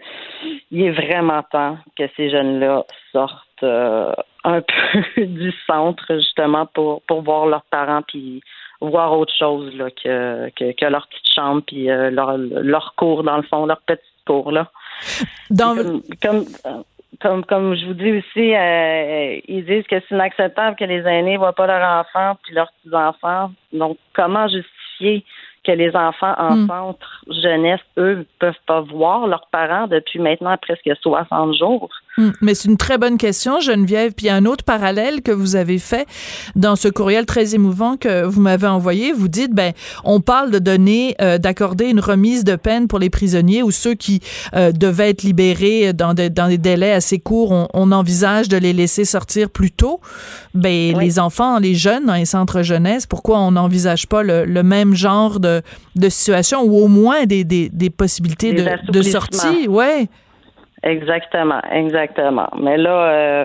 il est vraiment temps que ces jeunes-là sortent euh, un peu du centre, justement, pour, pour voir leurs parents puis voir autre chose là, que, que, que leur petite chambre puis leur, leur cours, dans le fond, leur petite cours. Là. Dans... Comme, comme, comme, comme je vous dis aussi, euh, ils disent que c'est inacceptable que les aînés ne voient pas leurs enfants puis leurs petits-enfants. Donc, comment justifier que les enfants en Hmm. centre jeunesse, eux, peuvent pas voir leurs parents depuis maintenant presque 60 jours? Hum, Mais c'est une très bonne question, Geneviève. Puis il y a un autre parallèle que vous avez fait dans ce courriel très émouvant que vous m'avez envoyé. Vous dites, ben, on parle de donner, euh, d'accorder une remise de peine pour les prisonniers ou ceux qui euh, devaient être libérés dans des, dans des délais assez courts. On, on envisage de les laisser sortir plus tôt. Ben, les enfants, les jeunes dans les centres jeunesse, pourquoi on n'envisage pas le, le même genre de, de situation ou au moins des, des, des possibilités Des de, de sortie? Ouais. Exactement, exactement. Mais là, euh,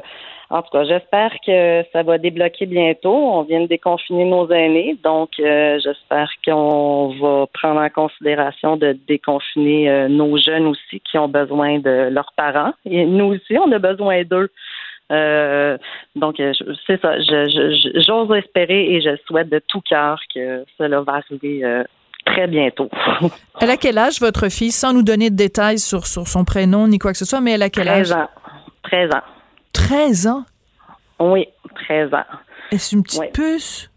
en tout cas, j'espère que ça va débloquer bientôt. On vient de déconfiner nos aînés, donc euh, j'espère qu'on va prendre en considération de déconfiner euh, nos jeunes aussi qui ont besoin de leurs parents. Et nous aussi, on a besoin d'eux. Euh, donc, c'est ça. J'ose espérer et je souhaite de tout cœur que cela va arriver très bientôt. Elle a quel âge, votre fille, sans nous donner de détails sur, sur son prénom ni quoi que ce soit, mais elle a quel 13 âge? ans. 13 ans. 13 ans? Oui, 13 ans. Est-ce une petite Oui. puce?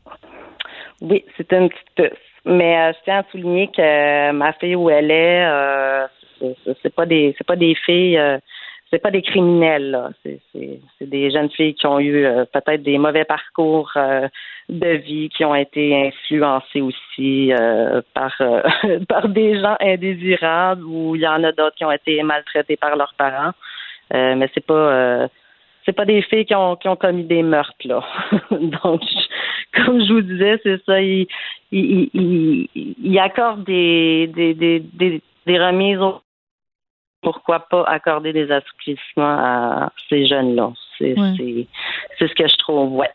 Oui, c'est une petite puce. Mais euh, je tiens à souligner que ma fille où elle est, euh, c'est pas des c'est pas des filles euh, c'est pas des criminels là. C'est des jeunes filles qui ont eu euh, peut-être des mauvais parcours euh, de vie, qui ont été influencées aussi euh, par euh, par des gens indésirables ou il y en a d'autres qui ont été maltraitées par leurs parents. Euh, mais c'est pas euh, c'est pas des filles qui ont, qui ont commis des meurtres, là. Donc, comme je vous disais, c'est ça, ils il, il, il, il accordent des, des, des, des, des remises au... Pourquoi pas accorder des assouplissements à ces jeunes-là? C'est Ouais. ce que je trouve, ouais.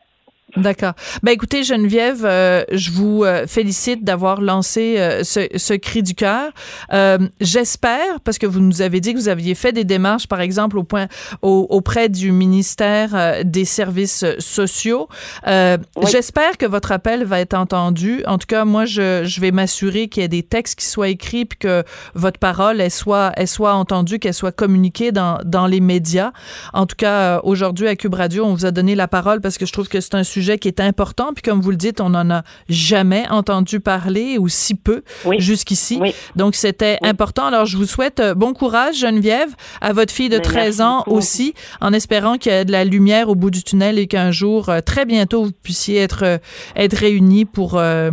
D'accord. Ben écoutez, Geneviève, euh, je vous euh, félicite d'avoir lancé euh, ce, ce cri du cœur. Euh, J'espère, parce que vous nous avez dit que vous aviez fait des démarches, par exemple, au point, au- auprès du ministère euh, des Services sociaux. Euh, J'espère que votre appel va être entendu. En tout cas, moi, je, je vais m'assurer qu'il y ait des textes qui soient écrits, puis que votre parole, elle soit, elle soit entendue, qu'elle soit communiquée dans, dans les médias. En tout cas, euh, aujourd'hui, à Cube Radio, on vous a donné la parole parce que je trouve que c'est un sujet qui est important. Puis comme vous le dites, on n'en a jamais entendu parler ou si peu jusqu'ici. Donc c'était important. Alors je vous souhaite euh, bon courage, Geneviève, à votre fille de Mais 13 merci ans beaucoup. aussi, en espérant qu'il y ait de la lumière au bout du tunnel et qu'un jour, euh, très bientôt, vous puissiez être, euh, être réunis pour euh,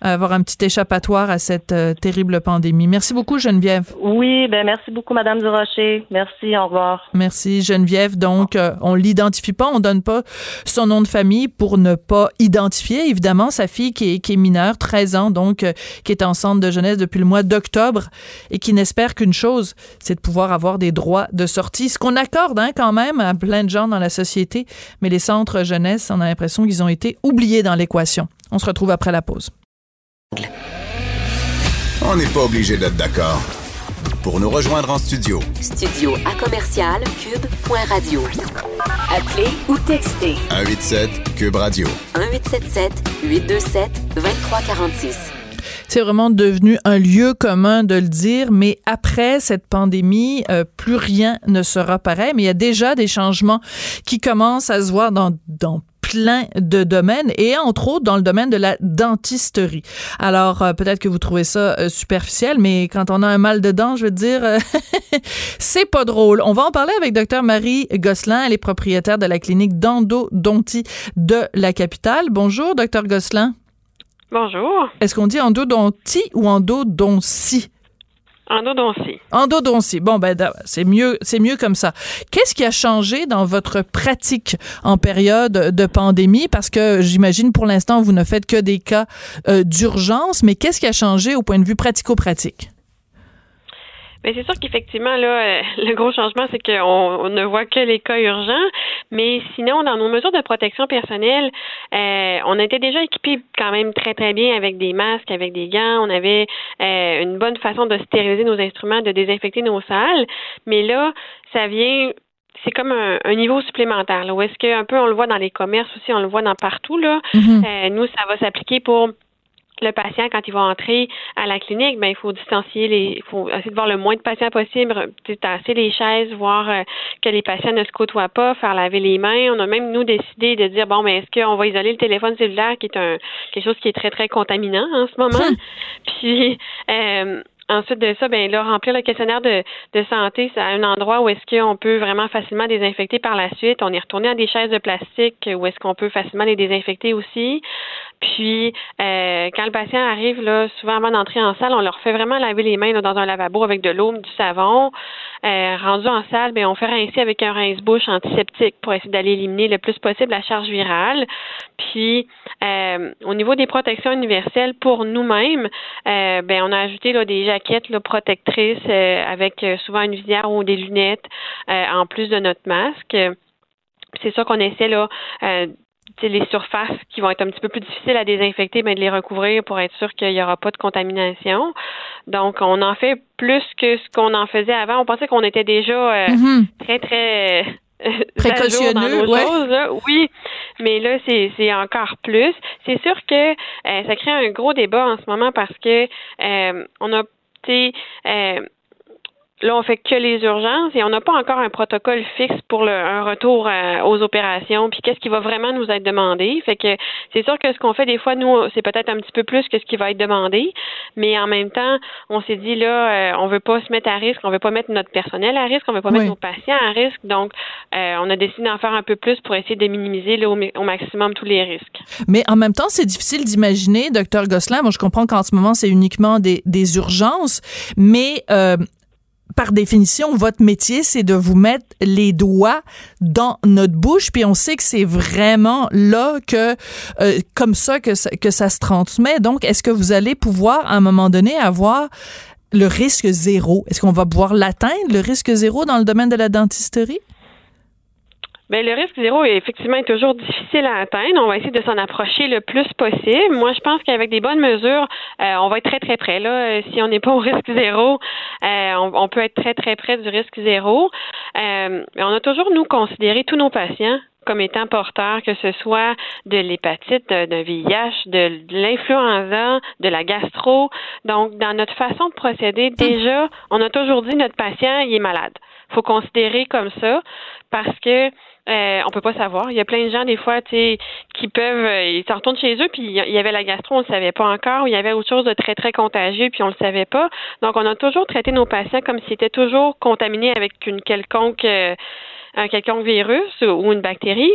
avoir un petit échappatoire à cette euh, terrible pandémie. Merci beaucoup, Geneviève. Oui, ben merci beaucoup, Madame Durocher. Merci, au revoir. Merci Geneviève. Donc, euh, on l'identifie pas, on donne pas son nom de famille pour ne pas identifier évidemment sa fille qui est, qui est mineure, 13 ans, donc euh, qui est en centre de jeunesse depuis le mois d'octobre et qui n'espère qu'une chose, c'est de pouvoir avoir des droits de sortie, ce qu'on accorde hein, quand même à plein de gens dans la société, mais les centres jeunesse, on a l'impression qu'ils ont été oubliés dans l'équation. On se retrouve après la pause. On n'est pas obligé d'être d'accord. Pour nous rejoindre en studio, Studio à commercial cube.radio. Appelez ou textez 187 Cube Radio. 1877 827 2346. C'est vraiment devenu un lieu commun de le dire, mais après cette pandémie, euh, plus rien ne sera pareil. Mais il y a déjà des changements qui commencent à se voir dans, dans plein de domaines et entre autres dans le domaine de la dentisterie. Alors euh, peut-être que vous trouvez ça euh, superficiel, mais quand on a un mal de dents, je veux dire, euh, c'est pas drôle. On va en parler avec Dr Marie Gosselin, elle est propriétaire de la clinique d'endodontie de la capitale. Bonjour, Dr Gosselin. Bonjour. Est-ce qu'on dit endodontie ou endodontie? Endodontie. Endodontie. Bon, ben, c'est mieux, c'est mieux comme ça. Qu'est-ce qui a changé dans votre pratique en période de pandémie? Parce que j'imagine pour l'instant, vous ne faites que des cas euh, d'urgence, mais qu'est-ce qui a changé au point de vue pratico-pratique? Mais c'est sûr qu'effectivement, là, euh, le gros changement, c'est qu'on on ne voit que les cas urgents. Mais sinon, dans nos mesures de protection personnelle, euh, on était déjà équipés quand même très, très bien avec des masques, avec des gants. On avait euh, une bonne façon de stériliser nos instruments, de désinfecter nos salles. Mais là, ça vient c'est comme un, un niveau supplémentaire. Là, où est-ce que un peu on le voit dans les commerces aussi, on le voit dans partout. Là. Mhm. Euh, nous, ça va s'appliquer pour le patient, quand il va entrer à la clinique, ben il faut distancier les, il faut essayer de voir le moins de patients possible, tasser les chaises, voir euh, que les patients ne se côtoient pas, faire laver les mains. On a même nous décidé de dire bon, mais est-ce qu'on va isoler le téléphone cellulaire, qui est un quelque chose qui est très très contaminant en ce moment? Hum. Puis euh, Ensuite de ça, ben là, remplir le questionnaire de, de santé c'est un endroit où est-ce qu'on peut vraiment facilement désinfecter par la suite. On est retourné à des chaises de plastique où est-ce qu'on peut facilement les désinfecter aussi. Puis euh, quand le patient arrive, là, souvent avant d'entrer en salle, on leur fait vraiment laver les mains dans un lavabo avec de l'eau, du savon. Euh, rendu en salle, ben, on fait rincer avec un rince-bouche antiseptique pour essayer d'aller éliminer le plus possible la charge virale. Puis euh, au niveau des protections universelles pour nous-mêmes, euh, ben, on a ajouté là, des jaquettes là, protectrices euh, avec souvent une visière ou des lunettes en plus de notre masque. C'est ça qu'on essaie là les surfaces qui vont être un petit peu plus difficiles à désinfecter, mais de les recouvrir pour être sûr qu'il n'y aura pas de contamination. Donc, on en fait plus que ce qu'on en faisait avant. On pensait qu'on était déjà euh, mm-hmm. très, très euh, précautionneux, dans Oui, mais là, c'est encore plus. C'est sûr que euh, ça crée un gros débat en ce moment parce que on a euh, Là, on fait que les urgences et on n'a pas encore un protocole fixe pour le, un retour euh, aux opérations. Puis qu'est-ce qui va vraiment nous être demandé? Fait que c'est sûr que ce qu'on fait des fois, nous, c'est peut-être un petit peu plus que ce qui va être demandé, mais en même temps, on s'est dit là, euh, on veut pas se mettre à risque, on veut pas mettre notre personnel à risque, on veut pas mettre nos patients à risque. Donc, euh, on a décidé d'en faire un peu plus pour essayer de minimiser au, maximum tous les risques. Mais en même temps, c'est difficile d'imaginer, docteur Gosselin. Moi, je comprends qu'en ce moment, c'est uniquement des, des urgences, mais par définition, votre métier, c'est de vous mettre les doigts dans notre bouche, puis on sait que c'est vraiment là que, euh, comme ça que, ça que ça se transmet. Donc, est-ce que vous allez pouvoir, à un moment donné, avoir le risque zéro? Est-ce qu'on va pouvoir l'atteindre, le risque zéro, dans le domaine de la dentisterie? Bien, le risque zéro est effectivement toujours difficile à atteindre. On va essayer de s'en approcher le plus possible. Moi, je pense qu'avec des bonnes mesures, euh, on va être très, très près. Là, euh, si on n'est pas au risque zéro, euh, on, peut être très, très près du risque zéro. on a toujours, nous, considéré tous nos patients comme étant porteurs, que ce soit de l'hépatite, d'un VIH, de, l'influenza, de la gastro. Donc, dans notre façon de procéder, déjà, on a toujours dit notre patient, il est malade. faut considérer comme ça parce que euh, on peut pas savoir. Il y a plein de gens, des fois, qui peuvent, euh, ils s'en retournent chez eux, puis il y avait la gastro, on le savait pas encore, ou il y avait autre chose de très, très contagieux, puis on le savait pas. Donc, on a toujours traité nos patients comme s'ils étaient toujours contaminés avec une quelconque, euh, un quelconque virus ou une bactérie.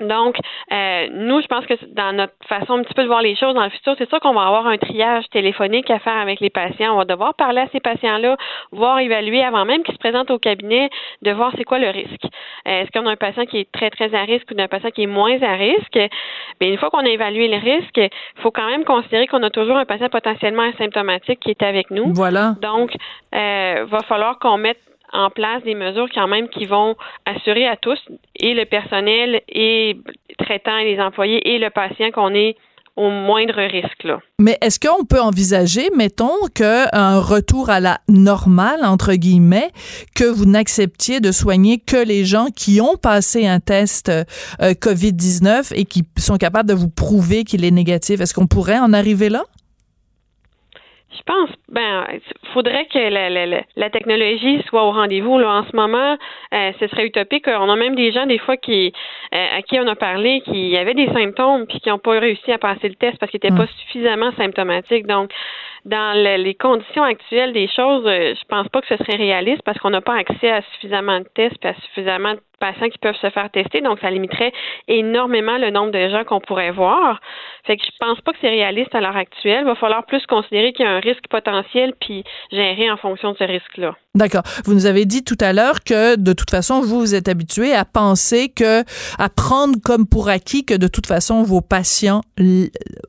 Donc, euh, nous, je pense que dans notre façon un petit peu de voir les choses dans le futur, c'est sûr qu'on va avoir un triage téléphonique à faire avec les patients. On va devoir parler à ces patients-là, voir évaluer avant même qu'ils se présentent au cabinet, de voir c'est quoi le risque. Euh, est-ce qu'on a un patient qui est très, très à risque ou un patient qui est moins à risque? Bien, une fois qu'on a évalué le risque, il faut quand même considérer qu'on a toujours un patient potentiellement asymptomatique qui est avec nous. Voilà. Donc, euh, va falloir qu'on mette en place des mesures quand même qui vont assurer à tous, et le personnel, et traitant, et les employés, et le patient qu'on est au moindre risque. Mais est-ce qu'on peut envisager, mettons, qu'un retour à la normale, entre guillemets, que vous n'acceptiez de soigner que les gens qui ont passé un test euh, COVID-19 et qui sont capables de vous prouver qu'il est négatif? Est-ce qu'on pourrait en arriver là? Je pense, ben, faudrait que la, la, la technologie soit au rendez-vous. Là, en ce moment, euh, ce serait utopique. On a même des gens, des fois, qui euh, à qui on a parlé, qui avaient des symptômes puis qui n'ont pas réussi à passer le test parce qu'ils n'étaient pas mm. suffisamment symptomatiques. Donc, dans les conditions actuelles des choses, euh, je pense pas que ce serait réaliste parce qu'on n'a pas accès à suffisamment de tests et à suffisamment de patients qui peuvent se faire tester. Donc, ça limiterait énormément le nombre de gens qu'on pourrait voir. Fait que je pense pas que c'est réaliste à l'heure actuelle. Il va falloir plus considérer qu'il y a un risque potentiel puis gérer en fonction de ce risque-là. D'accord. Vous nous avez dit tout à l'heure que de toute façon, vous vous êtes habitué à penser que, à prendre comme pour acquis que de toute façon, vos patients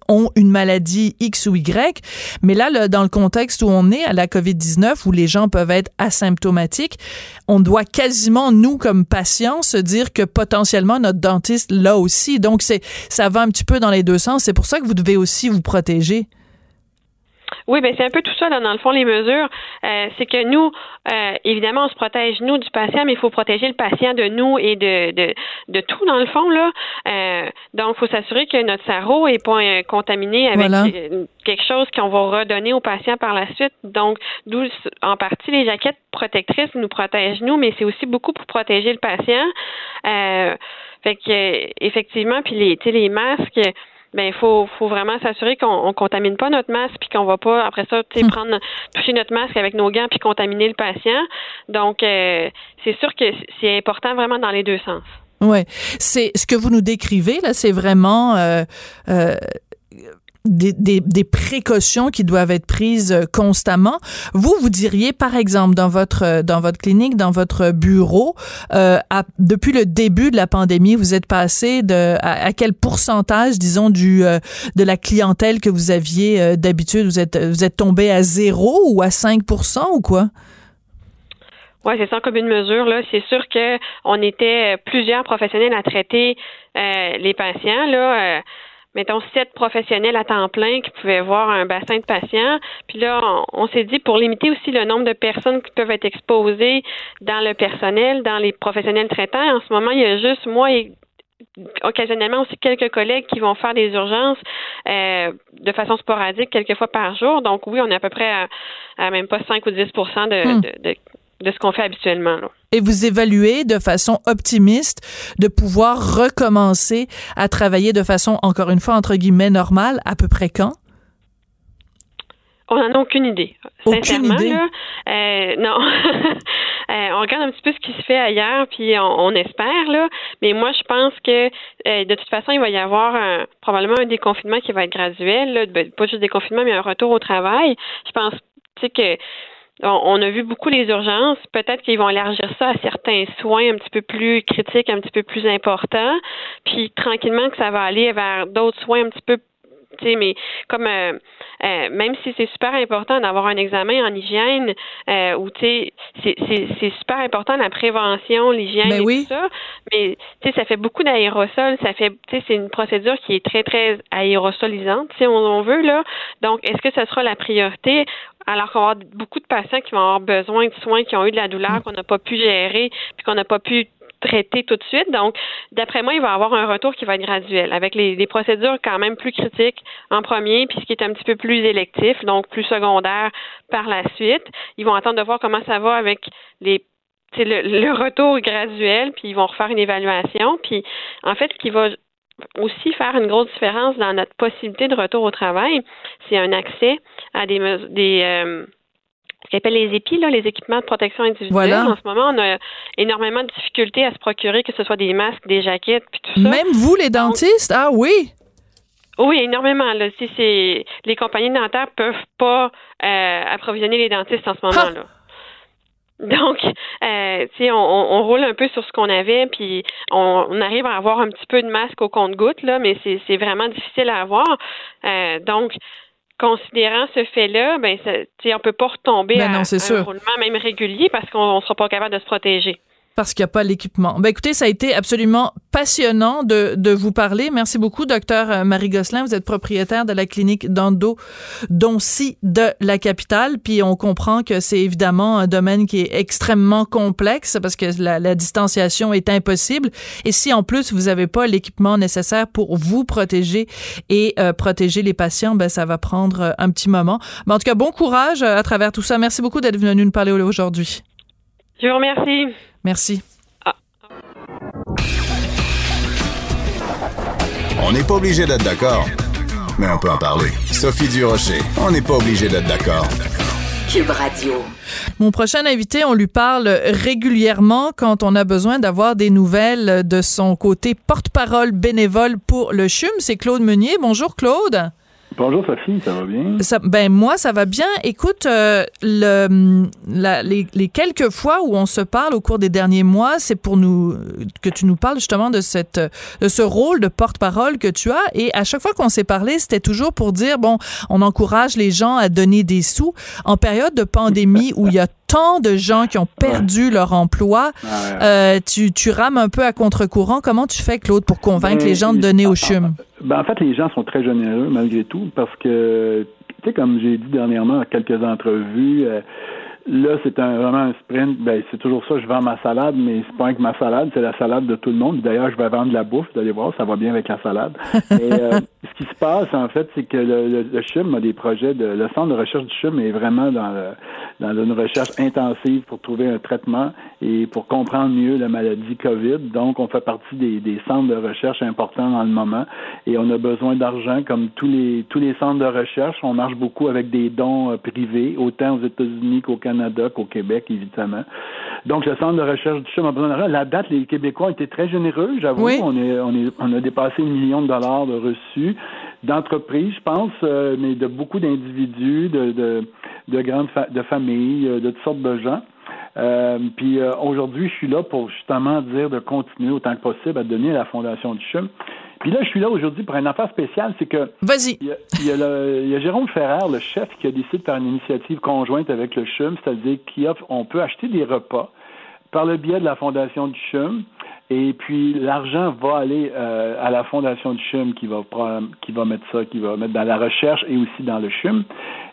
ont une maladie X ou Y. Mais là, dans le contexte où on est à la COVID-19, où les gens peuvent être asymptomatiques, on doit quasiment, nous, comme patients, se dire que potentiellement notre dentiste l'a aussi. Donc, c'est, ça va un petit peu dans les deux sens. C'est pour ça que vous devez aussi vous protéger. Oui, ben c'est un peu tout ça, là, dans le fond, les mesures. Euh, c'est que nous, euh, évidemment, on se protège, nous, du patient, mais il faut protéger le patient de nous et de, de, de tout, dans le fond. là. Euh, donc, il faut s'assurer que notre cerveau n'est pas euh, contaminé avec Voilà. euh, quelque chose qu'on va redonner au patient par la suite. Donc, d'où, en partie, les jaquettes protectrices nous protègent, nous, mais c'est aussi beaucoup pour protéger le patient. Euh, fait que, effectivement, puis les, les masques, ben il faut, faut vraiment s'assurer qu'on on contamine pas notre masque puis qu'on va pas après ça tu sais, prendre toucher notre masque avec nos gants puis contaminer le patient. Donc euh, c'est sûr que c'est important vraiment dans les deux sens. Ouais, c'est ce que vous nous décrivez là, c'est vraiment euh, euh, des, des, précautions qui doivent être prises euh, constamment. Vous, vous diriez, par exemple, dans votre euh, dans votre clinique, dans votre bureau, euh, depuis le début de la pandémie, vous êtes passé de à, quel pourcentage, disons, du de la clientèle que vous aviez d'habitude, vous êtes vous êtes tombé à zéro ou à 5% ou quoi? Oui, c'est sans commune mesure. Là, c'est sûr que on était plusieurs professionnels à traiter les patients. Là, mettons sept professionnels à temps plein qui pouvaient voir un bassin de patients. Puis là, on, on s'est dit pour limiter aussi le nombre de personnes qui peuvent être exposées dans le personnel, dans les professionnels traitants. En ce moment, il y a juste moi et occasionnellement aussi quelques collègues qui vont faire des urgences euh, de façon sporadique quelques fois par jour. Donc oui, on est à peu près à, à même pas 5 ou 10 de, Hmm. de, de, de ce qu'on fait habituellement. Là. et vous évaluez de façon optimiste de pouvoir recommencer à travailler de façon, encore une fois, entre guillemets, normale, à peu près quand? On n'en a aucune idée. Aucune Sincèrement, idée? là, euh, non. Euh, on regarde un petit peu ce qui se fait ailleurs, puis on, on espère, là. Mais moi, je pense que euh, de toute façon, il va y avoir un- probablement un déconfinement qui va être graduel, là. Ben, pas juste déconfinement, mais un retour au travail. Je pense, tu sais, que on, a vu beaucoup les urgences. Peut-être qu'ils vont élargir ça à certains soins un petit peu plus critiques, un petit peu plus importants. Puis tranquillement que ça va aller vers d'autres soins un petit peu tu sais, mais comme euh, euh, même si c'est super important d'avoir un examen en hygiène, euh, ou tu sais, c'est- super important la prévention, l'hygiène Ben et oui. tout ça. Mais tu sais, ça fait beaucoup d'aérosols, ça fait, tu sais, c'est une procédure qui est très très aérosolisante, si on, on veut là. Donc, est-ce que ce sera la priorité? Alors qu'on va avoir beaucoup de patients qui vont avoir besoin de soins, qui ont eu de la douleur qu'on n'a pas pu gérer, puis qu'on n'a pas pu traiter tout de suite. Donc, d'après moi, il va avoir un retour qui va être graduel, avec les, procédures quand même plus critiques en premier, puis ce qui est un petit peu plus électif, donc plus secondaire par la suite. Ils vont attendre de voir comment ça va avec les le, le retour graduel, puis ils vont refaire une évaluation. Puis, en fait, ce qui va aussi faire une grosse différence dans notre possibilité de retour au travail, c'est un accès à des euh, ce qu'on appelle les EPI, là, les équipements de protection individuelle. Voilà. En ce moment, on a énormément de difficultés à se procurer, que ce soit des masques, des jaquettes, puis tout ça. Même vous, les dentistes? Ah oui! Oui, énormément. Là. Si c'est les compagnies dentaires peuvent pas euh, approvisionner les dentistes en ce moment-là. Donc, euh, tu sais, on, roule un peu sur ce qu'on avait, puis on, on arrive à avoir un petit peu de masque au compte-goutte, là, mais c'est c'est vraiment difficile à avoir. Euh, donc, considérant ce fait-là, ben, ça- tu sais, on peut pas retomber Ben à, non, un roulement même régulier parce qu'on on sera pas capable de se protéger. Parce qu'il n'y a pas l'équipement. Ben écoutez, ça a été absolument passionnant de, de vous parler. Merci beaucoup, docteur euh, Marie Gosselin. Vous êtes propriétaire de la clinique d'Endo Doncy de la capitale. Puis on comprend que c'est évidemment un domaine qui est extrêmement complexe parce que la, la distanciation est impossible. Et si en plus vous n'avez pas l'équipement nécessaire pour vous protéger et euh, protéger les patients, ben ça va prendre euh, un petit moment. Mais en tout cas, bon courage à travers tout ça. Merci beaucoup d'être venu nous parler aujourd'hui. Je vous remercie. Merci. On n'est pas obligé d'être d'accord, mais on peut en parler. Sophie Durocher, on n'est pas obligé d'être d'accord. Cube Radio. Mon prochain invité, on lui parle régulièrement quand on a besoin d'avoir des nouvelles de son côté porte-parole bénévole pour le CHUM. C'est Claude Meunier. Bonjour Claude. Bonjour Sophie, ça va bien? Ça, ben moi, ça va bien. Écoute, euh, le, la- les, les quelques fois où on se parle au cours des derniers mois, c'est pour nous que tu nous parles justement de cette de ce rôle de porte-parole que tu as. Et à chaque fois qu'on s'est parlé, c'était toujours pour dire bon, on encourage les gens à donner des sous en période de pandémie où il y a tant de gens qui ont perdu leur emploi. euh, tu, tu rames un peu à contre-courant. Comment tu fais, Claude, pour convaincre Ben, les gens de donner au CHUM? Ben, en fait, les gens sont très généreux malgré tout parce que sais, comme j'ai dit dernièrement à quelques entrevues, euh, Là, c'est un, vraiment un sprint. Ben, c'est toujours ça, je vends ma salade, mais c'est pas que ma salade, c'est la salade de tout le monde. D'ailleurs, je vais vendre de la bouffe, vous allez voir, ça va bien avec la salade. Et, euh, ce qui se passe, en fait, c'est que le, le, CHUM a des projets de. Le centre de recherche du CHUM est vraiment dans, dans une recherche intensive pour trouver un traitement et pour comprendre mieux la maladie COVID. Donc, on fait partie des, des centres de recherche importants dans le moment et on a besoin d'argent comme tous les tous les centres de recherche. On marche beaucoup avec des dons euh, privés, autant aux États-Unis qu'au Canada Canada qu'au Québec, évidemment. Donc, le Centre de recherche du CHUM a besoin d'argent. La date, les Québécois ont été très généreux, j'avoue. On, est, on, est, on a dépassé un million de dollars de reçus d'entreprises, je pense, euh, mais de beaucoup d'individus, de, de, de grandes de familles, euh, de toutes sortes de gens. Euh, puis aujourd'hui, je suis là pour justement dire de continuer autant que possible à donner à la Fondation du CHUM. Puis là, je suis là aujourd'hui pour une affaire spéciale, c'est que. Vas-y. Il y, a, Jérôme Ferrer, le chef, qui a décidé de faire une initiative conjointe avec le CHUM, c'est-à-dire qu'on peut acheter des repas par le biais de la Fondation du CHUM. Et puis l'argent va aller euh, à la fondation du CHUM qui va qui va mettre ça, qui va mettre dans la recherche et aussi dans le CHUM.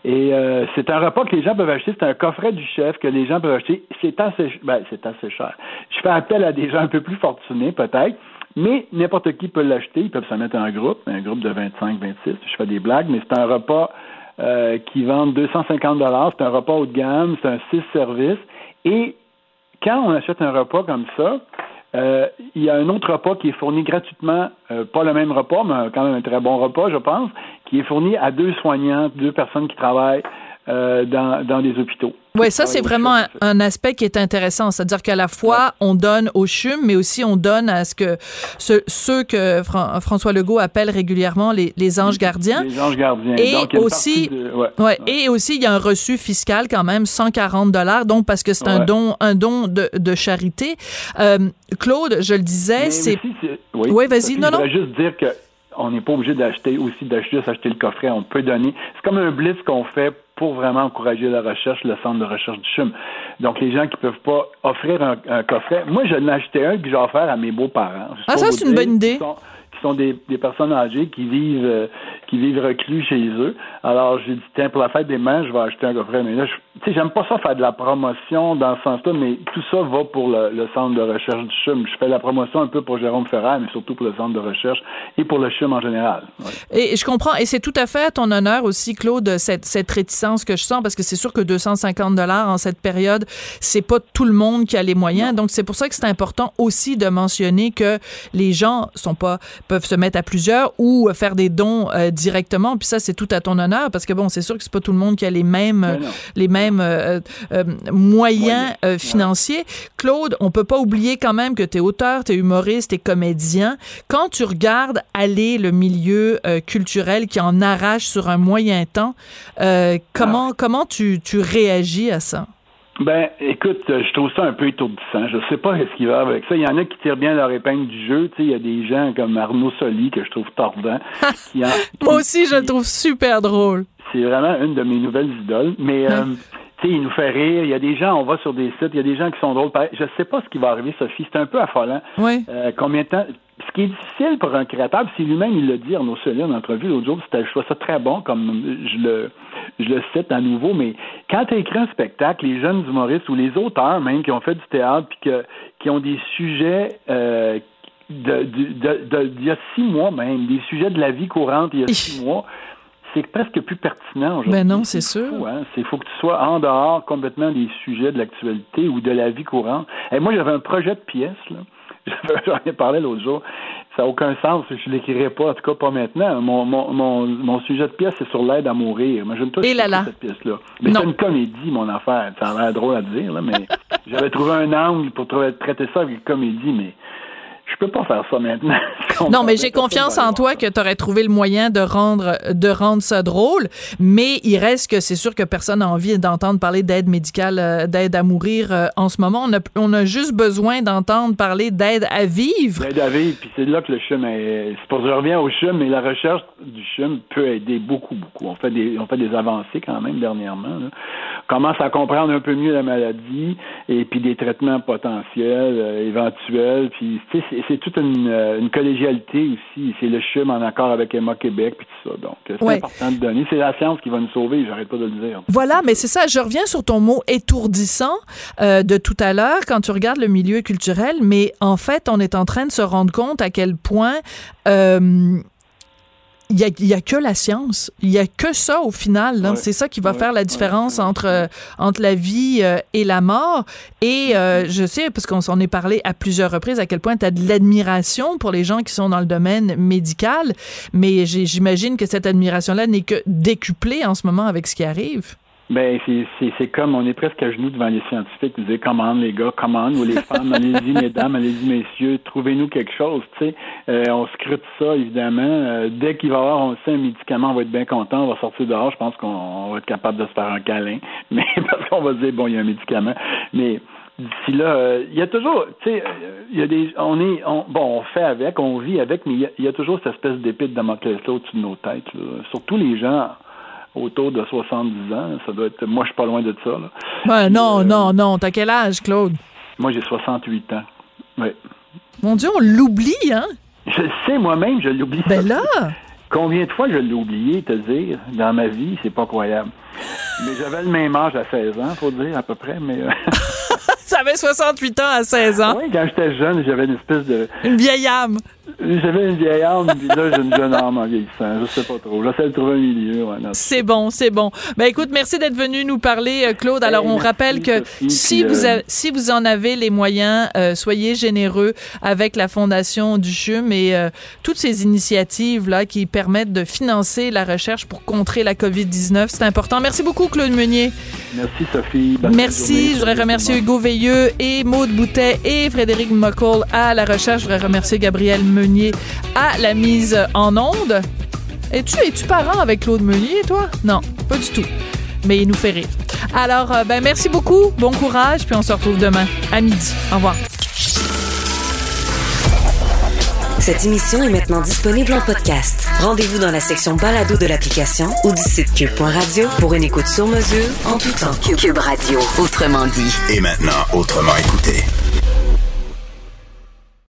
Et euh, c'est un repas que les gens peuvent acheter, c'est un coffret du chef que les gens peuvent acheter. C'est assez, ben, c'est assez cher. Je fais appel à des gens un peu plus fortunés peut-être, mais n'importe qui peut l'acheter. Ils peuvent se mettre en groupe, un groupe de 25, 26. Je fais des blagues, mais c'est un repas euh, qui vend 250 dollars. C'est un repas haut de gamme. C'est un six services. Et quand on achète un repas comme ça, euh, il y a un autre repas qui est fourni gratuitement, euh, pas le même repas, mais quand même un très bon repas, je pense, qui est fourni à deux soignants, deux personnes qui travaillent euh, dans, dans les hôpitaux. Oui, ça, c'est vraiment un, aspect qui est intéressant. C'est-à-dire qu'à la fois, on donne au CHUM, mais aussi on donne à ce que ceux que François Legault appelle régulièrement les, les anges gardiens. Les anges gardiens. Et aussi, ouais, et aussi, il y a un reçu fiscal quand même, 140 dollars, donc parce que c'est un don, un don de, de charité. Euh, Claude, je le disais, c'est. Oui, vas-y, non, non. Je voudrais juste dire que on n'est pas obligé d'acheter aussi d'acheter juste acheter le coffret. On peut donner. C'est comme un blitz qu'on fait pour vraiment encourager la recherche, le centre de recherche du CHUM. Donc, les gens qui peuvent pas offrir un, coffret, moi, je l'ai acheté un que j'ai offert à mes beaux-parents. Ah, ça, c'est une bonne idée sont des, personnes âgées qui vivent euh, qui vivent reclus chez eux. Alors j'ai dit tiens pour la fête des mères, je vais acheter un coffret. Mais là, tu sais, j'aime pas ça faire de la promotion dans ce sens-là, mais tout ça va pour le, centre de recherche du CHUM. Je fais la promotion un peu pour Jérôme Ferrer, mais surtout pour le centre de recherche et pour le CHUM en général. Et je comprends, et c'est tout à fait à ton honneur aussi, Claude, cette, cette réticence que je sens, parce que c'est sûr que 250 dollars en cette période, c'est pas tout le monde qui a les moyens. Donc c'est pour ça que c'est important aussi de mentionner que les gens sont pas peuvent se mettre à plusieurs ou faire des dons euh, directement. Puis ça, c'est tout à ton honneur parce que bon, c'est sûr que c'est pas tout le monde qui a les mêmes, les mêmes euh, euh, moyens financiers. Claude, on peut pas oublier quand même que tu es auteur, tu es humoriste, tu es comédien. Quand tu regardes aller le milieu culturel qui en arrache sur un moyen temps, comment, ah. comment tu, tu réagis à ça? Ben, écoute, je trouve ça un peu étourdissant. Je sais pas ce qui va avec ça. Il y en a qui tirent bien leur épingle du jeu. Tu sais, il y a des gens comme Arnaud Soli que je trouve tordant. Moi aussi, je le trouve super drôle. C'est vraiment une de mes nouvelles idoles. Mais euh, tu sais, il nous fait rire. Il y a des gens, on va sur des sites, il y a des gens qui sont drôles. Je sais pas ce qui va arriver, Sophie. C'est un peu affolant. Oui. Euh, combien de temps? Ce qui est difficile pour un créateur, c'est lui-même, il l'a dit, Arnaud Soli, en entrevue l'autre jour, je trouve ça très bon, comme je le, je le cite à nouveau, mais quand tu écris un spectacle, les jeunes humoristes ou les auteurs même qui ont fait du théâtre puis que, qui ont des sujets euh, de, de, de, d'il y a six mois même, des sujets de la vie courante il y a six mois, c'est presque plus pertinent aujourd'hui. Ben non, c'est, sûr. Hein? C'est faut que tu sois en dehors complètement des sujets de l'actualité ou de la vie courante. Et moi, j'avais un projet de pièce, là. J'en ai parlé l'autre jour. Ça n'a aucun sens. Je ne l'écrirai pas, en tout cas pas maintenant. Mon, mon, mon, mon sujet de pièce, c'est sur l'aide à mourir. Imagine-toi Et là là. cette pièce-là. Mais c'est une comédie, mon affaire. Ça a l'air drôle à dire, là, mais j'avais trouvé un angle pour traiter ça avec une comédie, mais je peux pas faire ça maintenant. non, mais j'ai confiance en toi que tu aurais trouvé le moyen de rendre de rendre ça drôle, mais il reste que c'est sûr que personne n'a envie d'entendre parler d'aide médicale, euh, d'aide à mourir euh, en ce moment. On a, on a juste besoin d'entendre parler d'aide à vivre. D'aide à vivre, puis c'est là que le CHUM est... C'est pour je reviens au CHUM, mais la recherche du CHUM peut aider beaucoup, beaucoup. On fait des, on fait des avancées quand même dernièrement. Là. On commence à comprendre un peu mieux la maladie et puis des traitements potentiels, euh, éventuels, puis c'est c'est toute une, euh, une, collégialité aussi. C'est le CHUM en accord avec Emma Québec puis tout ça. Donc, c'est important de donner. C'est la science qui va nous sauver, j'arrête pas de le dire. Voilà, mais c'est ça. Je reviens sur ton mot étourdissant euh, de tout à l'heure quand tu regardes le milieu culturel, mais en fait, on est en train de se rendre compte à quel point euh, il n'y a, que la science. Il n'y a que ça au final. C'est ça qui va faire la différence entre, euh, entre la vie euh, et la mort. Et euh, je sais, parce qu'on s'en est parlé à plusieurs reprises, à quel point tu as de l'admiration pour les gens qui sont dans le domaine médical. Mais j'imagine que cette admiration-là n'est que décuplée en ce moment avec ce qui arrive. Ben, c'est comme on est presque à genoux devant les scientifiques. Vous dites, commande les gars, commande, ou les femmes, allez-y mesdames, allez-y messieurs, trouvez-nous quelque chose. Tu sais, euh, on scrute ça évidemment. Euh, dès qu'il va y avoir, on sait un médicament, on va être bien content, on va sortir dehors. Je pense qu'on va être capable de se faire un câlin, mais parce qu'on va dire bon, il y a un médicament, mais d'ici là, euh, il y a toujours, tu sais, il y a des, on est, on, bon, on fait avec, on vit avec, mais il y a, toujours cette espèce d'épée de Damoclès là au-dessus de nos têtes. Surtout les gens autour de 70 ans. Ça doit être. Moi, je suis pas loin de ça. Là. non, euh, non, non. T'as quel âge, Claude? Moi, j'ai 68 ans. Oui. Mon Dieu, on l'oublie, hein? Je sais, moi-même, je l'oublie. Ben là! Combien de fois je l'ai oublié, te dire, dans ma vie, c'est pas croyable. mais j'avais le même âge à 16 ans, faut dire, à peu près, mais... Ça avait 68 ans à 16 ans. Oui, quand j'étais jeune, j'avais une espèce de... Une vieille âme. J'avais une vieille âme, puis là, j'ai une jeune âme en vieillissant. Je sais pas trop. J'essaie de trouver un milieu. c'est bon, c'est bon. Ben écoute, merci d'être venu nous parler, euh, Claude. Alors, on rappelle que si, vous euh, si vous en avez les moyens, euh, soyez généreux avec la Fondation du CHUM et toutes ces initiatives-là qui permettent de financer la recherche pour contrer la COVID-19. C'est important. Merci beaucoup, Claude Meunier. Merci, Sophie. merci. Je voudrais remercier Hugo Veilleux et Maude Boutet et Frédéric Muckle à la recherche. Je voudrais remercier Gabriel Meunier à la mise en onde. Es-tu es-tu parent avec Claude Meunier, toi? Non, pas du tout. Mais il nous fait rire. Alors, euh, ben, merci beaucoup. Bon courage. Puis on se retrouve demain à midi. Au revoir. Cette émission est maintenant disponible en podcast. Rendez-vous dans la section balado de l'application ou du site cube.radio pour une écoute sur mesure en tout temps. Cube Radio, autrement dit. Et maintenant, autrement écouté.